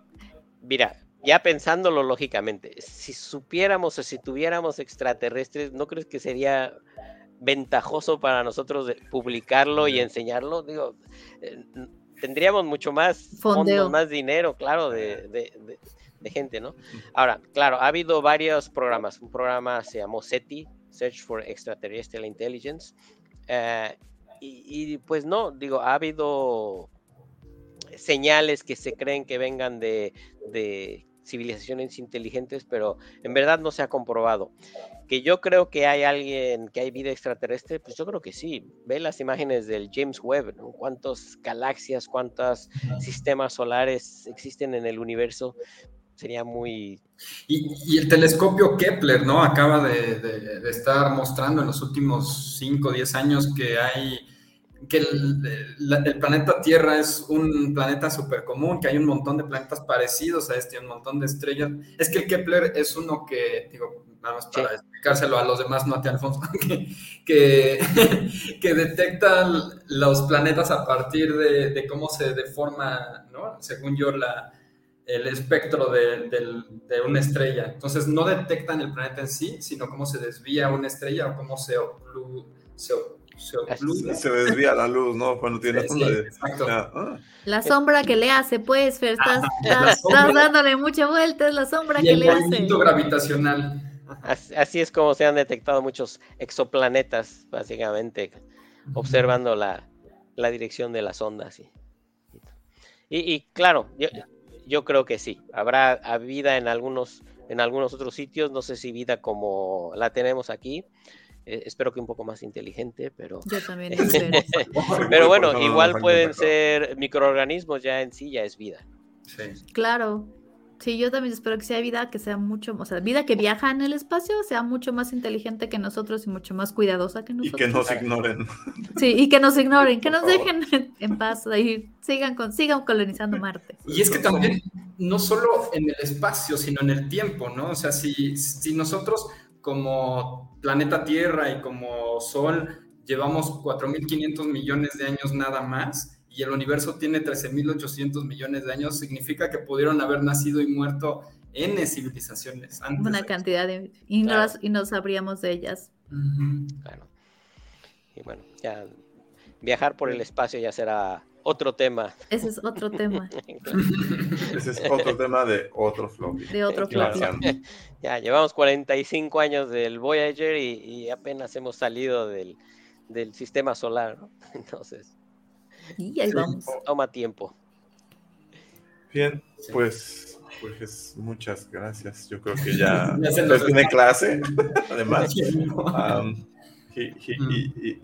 mira, ya pensándolo lógicamente, si supiéramos o si tuviéramos extraterrestres, ¿no crees que sería ventajoso para nosotros publicarlo y enseñarlo? Digo, eh, tendríamos mucho más fondos, más dinero, claro, de, de- de- de gente, ¿no? Ahora, claro, ha habido varios programas. Un programa se llamó SETI, Search for Extraterrestrial Intelligence. eh, y, y, pues no, digo, ha habido señales que se creen que vengan de, de civilizaciones inteligentes, pero en verdad no se ha comprobado. Que yo creo que hay alguien, que hay vida extraterrestre, pues yo creo que sí. Ve las imágenes del James Webb, ¿no? cuántas galaxias, cuántos sistemas solares existen en el universo. Sería muy... Y, y el telescopio Kepler, ¿no? Acaba de, de, de estar mostrando en los últimos 5 o 10 años que hay que el, el, el, planeta Tierra es un planeta súper común, que hay un montón de planetas parecidos a este, un montón de estrellas. Es que el Kepler es uno que, digo, vamos para sí. explicárselo a los demás, no a ti, Alfonso, (laughs) que, que, (laughs) que, detecta los planetas a partir de, de, cómo se deforma, ¿no? Según yo, la, el espectro de, de, de, una estrella. Entonces, no detectan el planeta en sí, sino cómo se desvía una estrella o cómo se, oclu, se se, se, desvía la luz, ¿no? Cuando tiene sí, de... ya, ah. La sombra que le hace, pues, Fer, estás, estás, estás dándole mucha vuelta, es la sombra y que el le hace. movimiento gravitacional. Así, así, es como se han detectado muchos exoplanetas, básicamente, observando la, la dirección de las ondas. Y, y, y claro, yo, yo, creo que sí, habrá vida en algunos, en algunos otros sitios, no sé si vida como la tenemos aquí, eh, espero que un poco más inteligente, pero... Yo también (laughs) espero. pero bueno, igual pueden ser microorganismos, ya en sí ya es vida. Sí. Claro. Sí, yo también espero que sea vida que sea mucho, o sea, vida que viaja en el espacio, sea mucho más inteligente que nosotros y mucho más cuidadosa que nosotros. Y que nos ignoren. Sí, y que nos ignoren, que nos dejen en, paz y sigan, con, sigan colonizando Marte. Y es que también, no solo en el espacio, sino en el tiempo, ¿no? O sea, si, si nosotros como planeta Tierra y como Sol llevamos 4.500 millones de años nada más y el universo tiene 13.800 millones de años, significa que pudieron haber nacido y muerto N civilizaciones. Antes Una de... cantidad de... Y, claro. nos, y no sabríamos de ellas. Uh -huh. Claro. Y bueno, ya viajar por el espacio ya será otro tema. Ese es otro tema. (laughs) Ese es otro tema de otro floppy. De otro floppy. (laughs) Ya, llevamos 45 años del Voyager y, y apenas hemos salido del, del, sistema solar, ¿no? (laughs) Entonces. Y ahí vamos. Toma tiempo. Bien, pues, pues muchas gracias. Yo creo que ya, ya tiene clase, además. Um, y, y, y,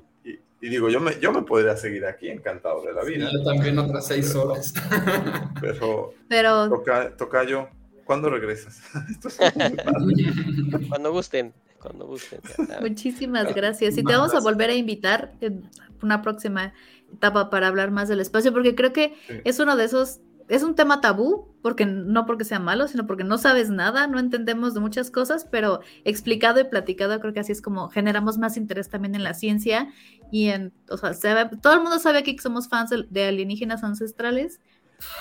y digo, yo me, yo me podría seguir aquí encantado de la vida. Sí, yo también otras seis pero, horas. (laughs) Pero, pero toca, toca yo. ¿Cuándo regresas? (laughs) (laughs) cuando gusten, cuando gusten. Muchísimas gracias. Y te vamos a volver a invitar en una próxima etapa para hablar más del espacio, porque creo que sí. es uno de esos, es un tema tabú, porque no porque sea malo, sino porque no sabes nada, no entendemos de muchas cosas, pero explicado y platicado, creo que así es como generamos más interés también en la ciencia y en, o sea, sabe, todo el mundo sabe aquí que somos fans de, de alienígenas ancestrales,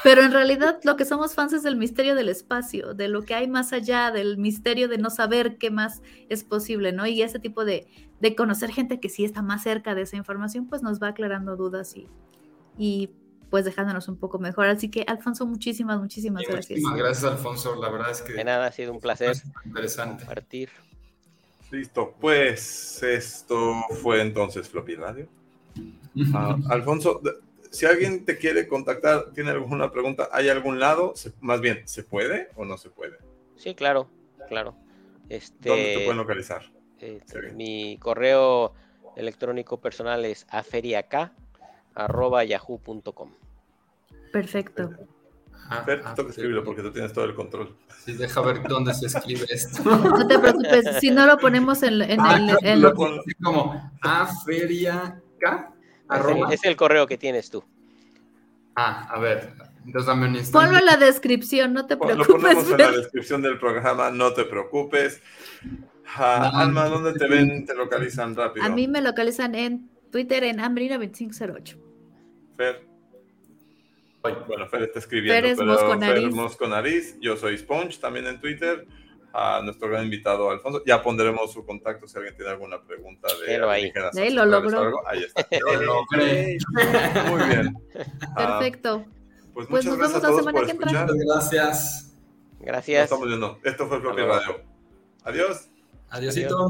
pero en realidad lo que somos fans es del misterio del espacio, de lo que hay más allá, del misterio de no saber qué más es posible, ¿no? Y ese tipo de, de conocer gente que sí está más cerca de esa información, pues nos va aclarando dudas y, y pues dejándonos un poco mejor. Así que, Alfonso, muchísimas, muchísimas sí, gracias. Muchísimas gracias, Alfonso. La verdad es que... De nada, ha sido un placer. Interesante. Compartir. Listo, pues esto fue entonces Floppy Radio. Uh, Alfonso, si alguien te quiere contactar, tiene alguna pregunta, ¿hay algún lado? Más bien, ¿se puede o no se puede? Sí, claro, claro. Este, ¿Dónde te pueden localizar? Eh, mi correo electrónico personal es aferiak.yahoo.com. Perfecto. Ah, Fer, ah, toca escribirlo porque tú tienes todo el control. Sí, deja ver dónde se escribe esto. No te preocupes, si no lo ponemos en, en ah, el... En lo pongo como aferiak. Es, es el correo que tienes tú. Ah, a ver, entonces dame un instante. Ponlo en la descripción, no te preocupes. Lo ponemos en la (laughs) descripción del programa, no te preocupes. Ah, no, Alma, ¿dónde te ven? ¿Te localizan rápido? A mí me localizan en Twitter en Ambrina2508. Fer. Bueno, Fer está escribiendo, Fer es pero Mosco Nariz. Fer Mosco Nariz. Yo soy Sponge, también en Twitter. A nuestro gran invitado Alfonso. Ya pondremos su contacto si alguien tiene alguna pregunta de Pero ahí. Lo logró. Ahí está. (laughs) Lo logré. Muy bien. Perfecto. Uh, pues, pues muchas nos gracias vemos la a todos semana que entra. escuchar. Gracias. Nos Gracias. estamos viendo. Esto fue luego. Radio. Adiós. Adiósito.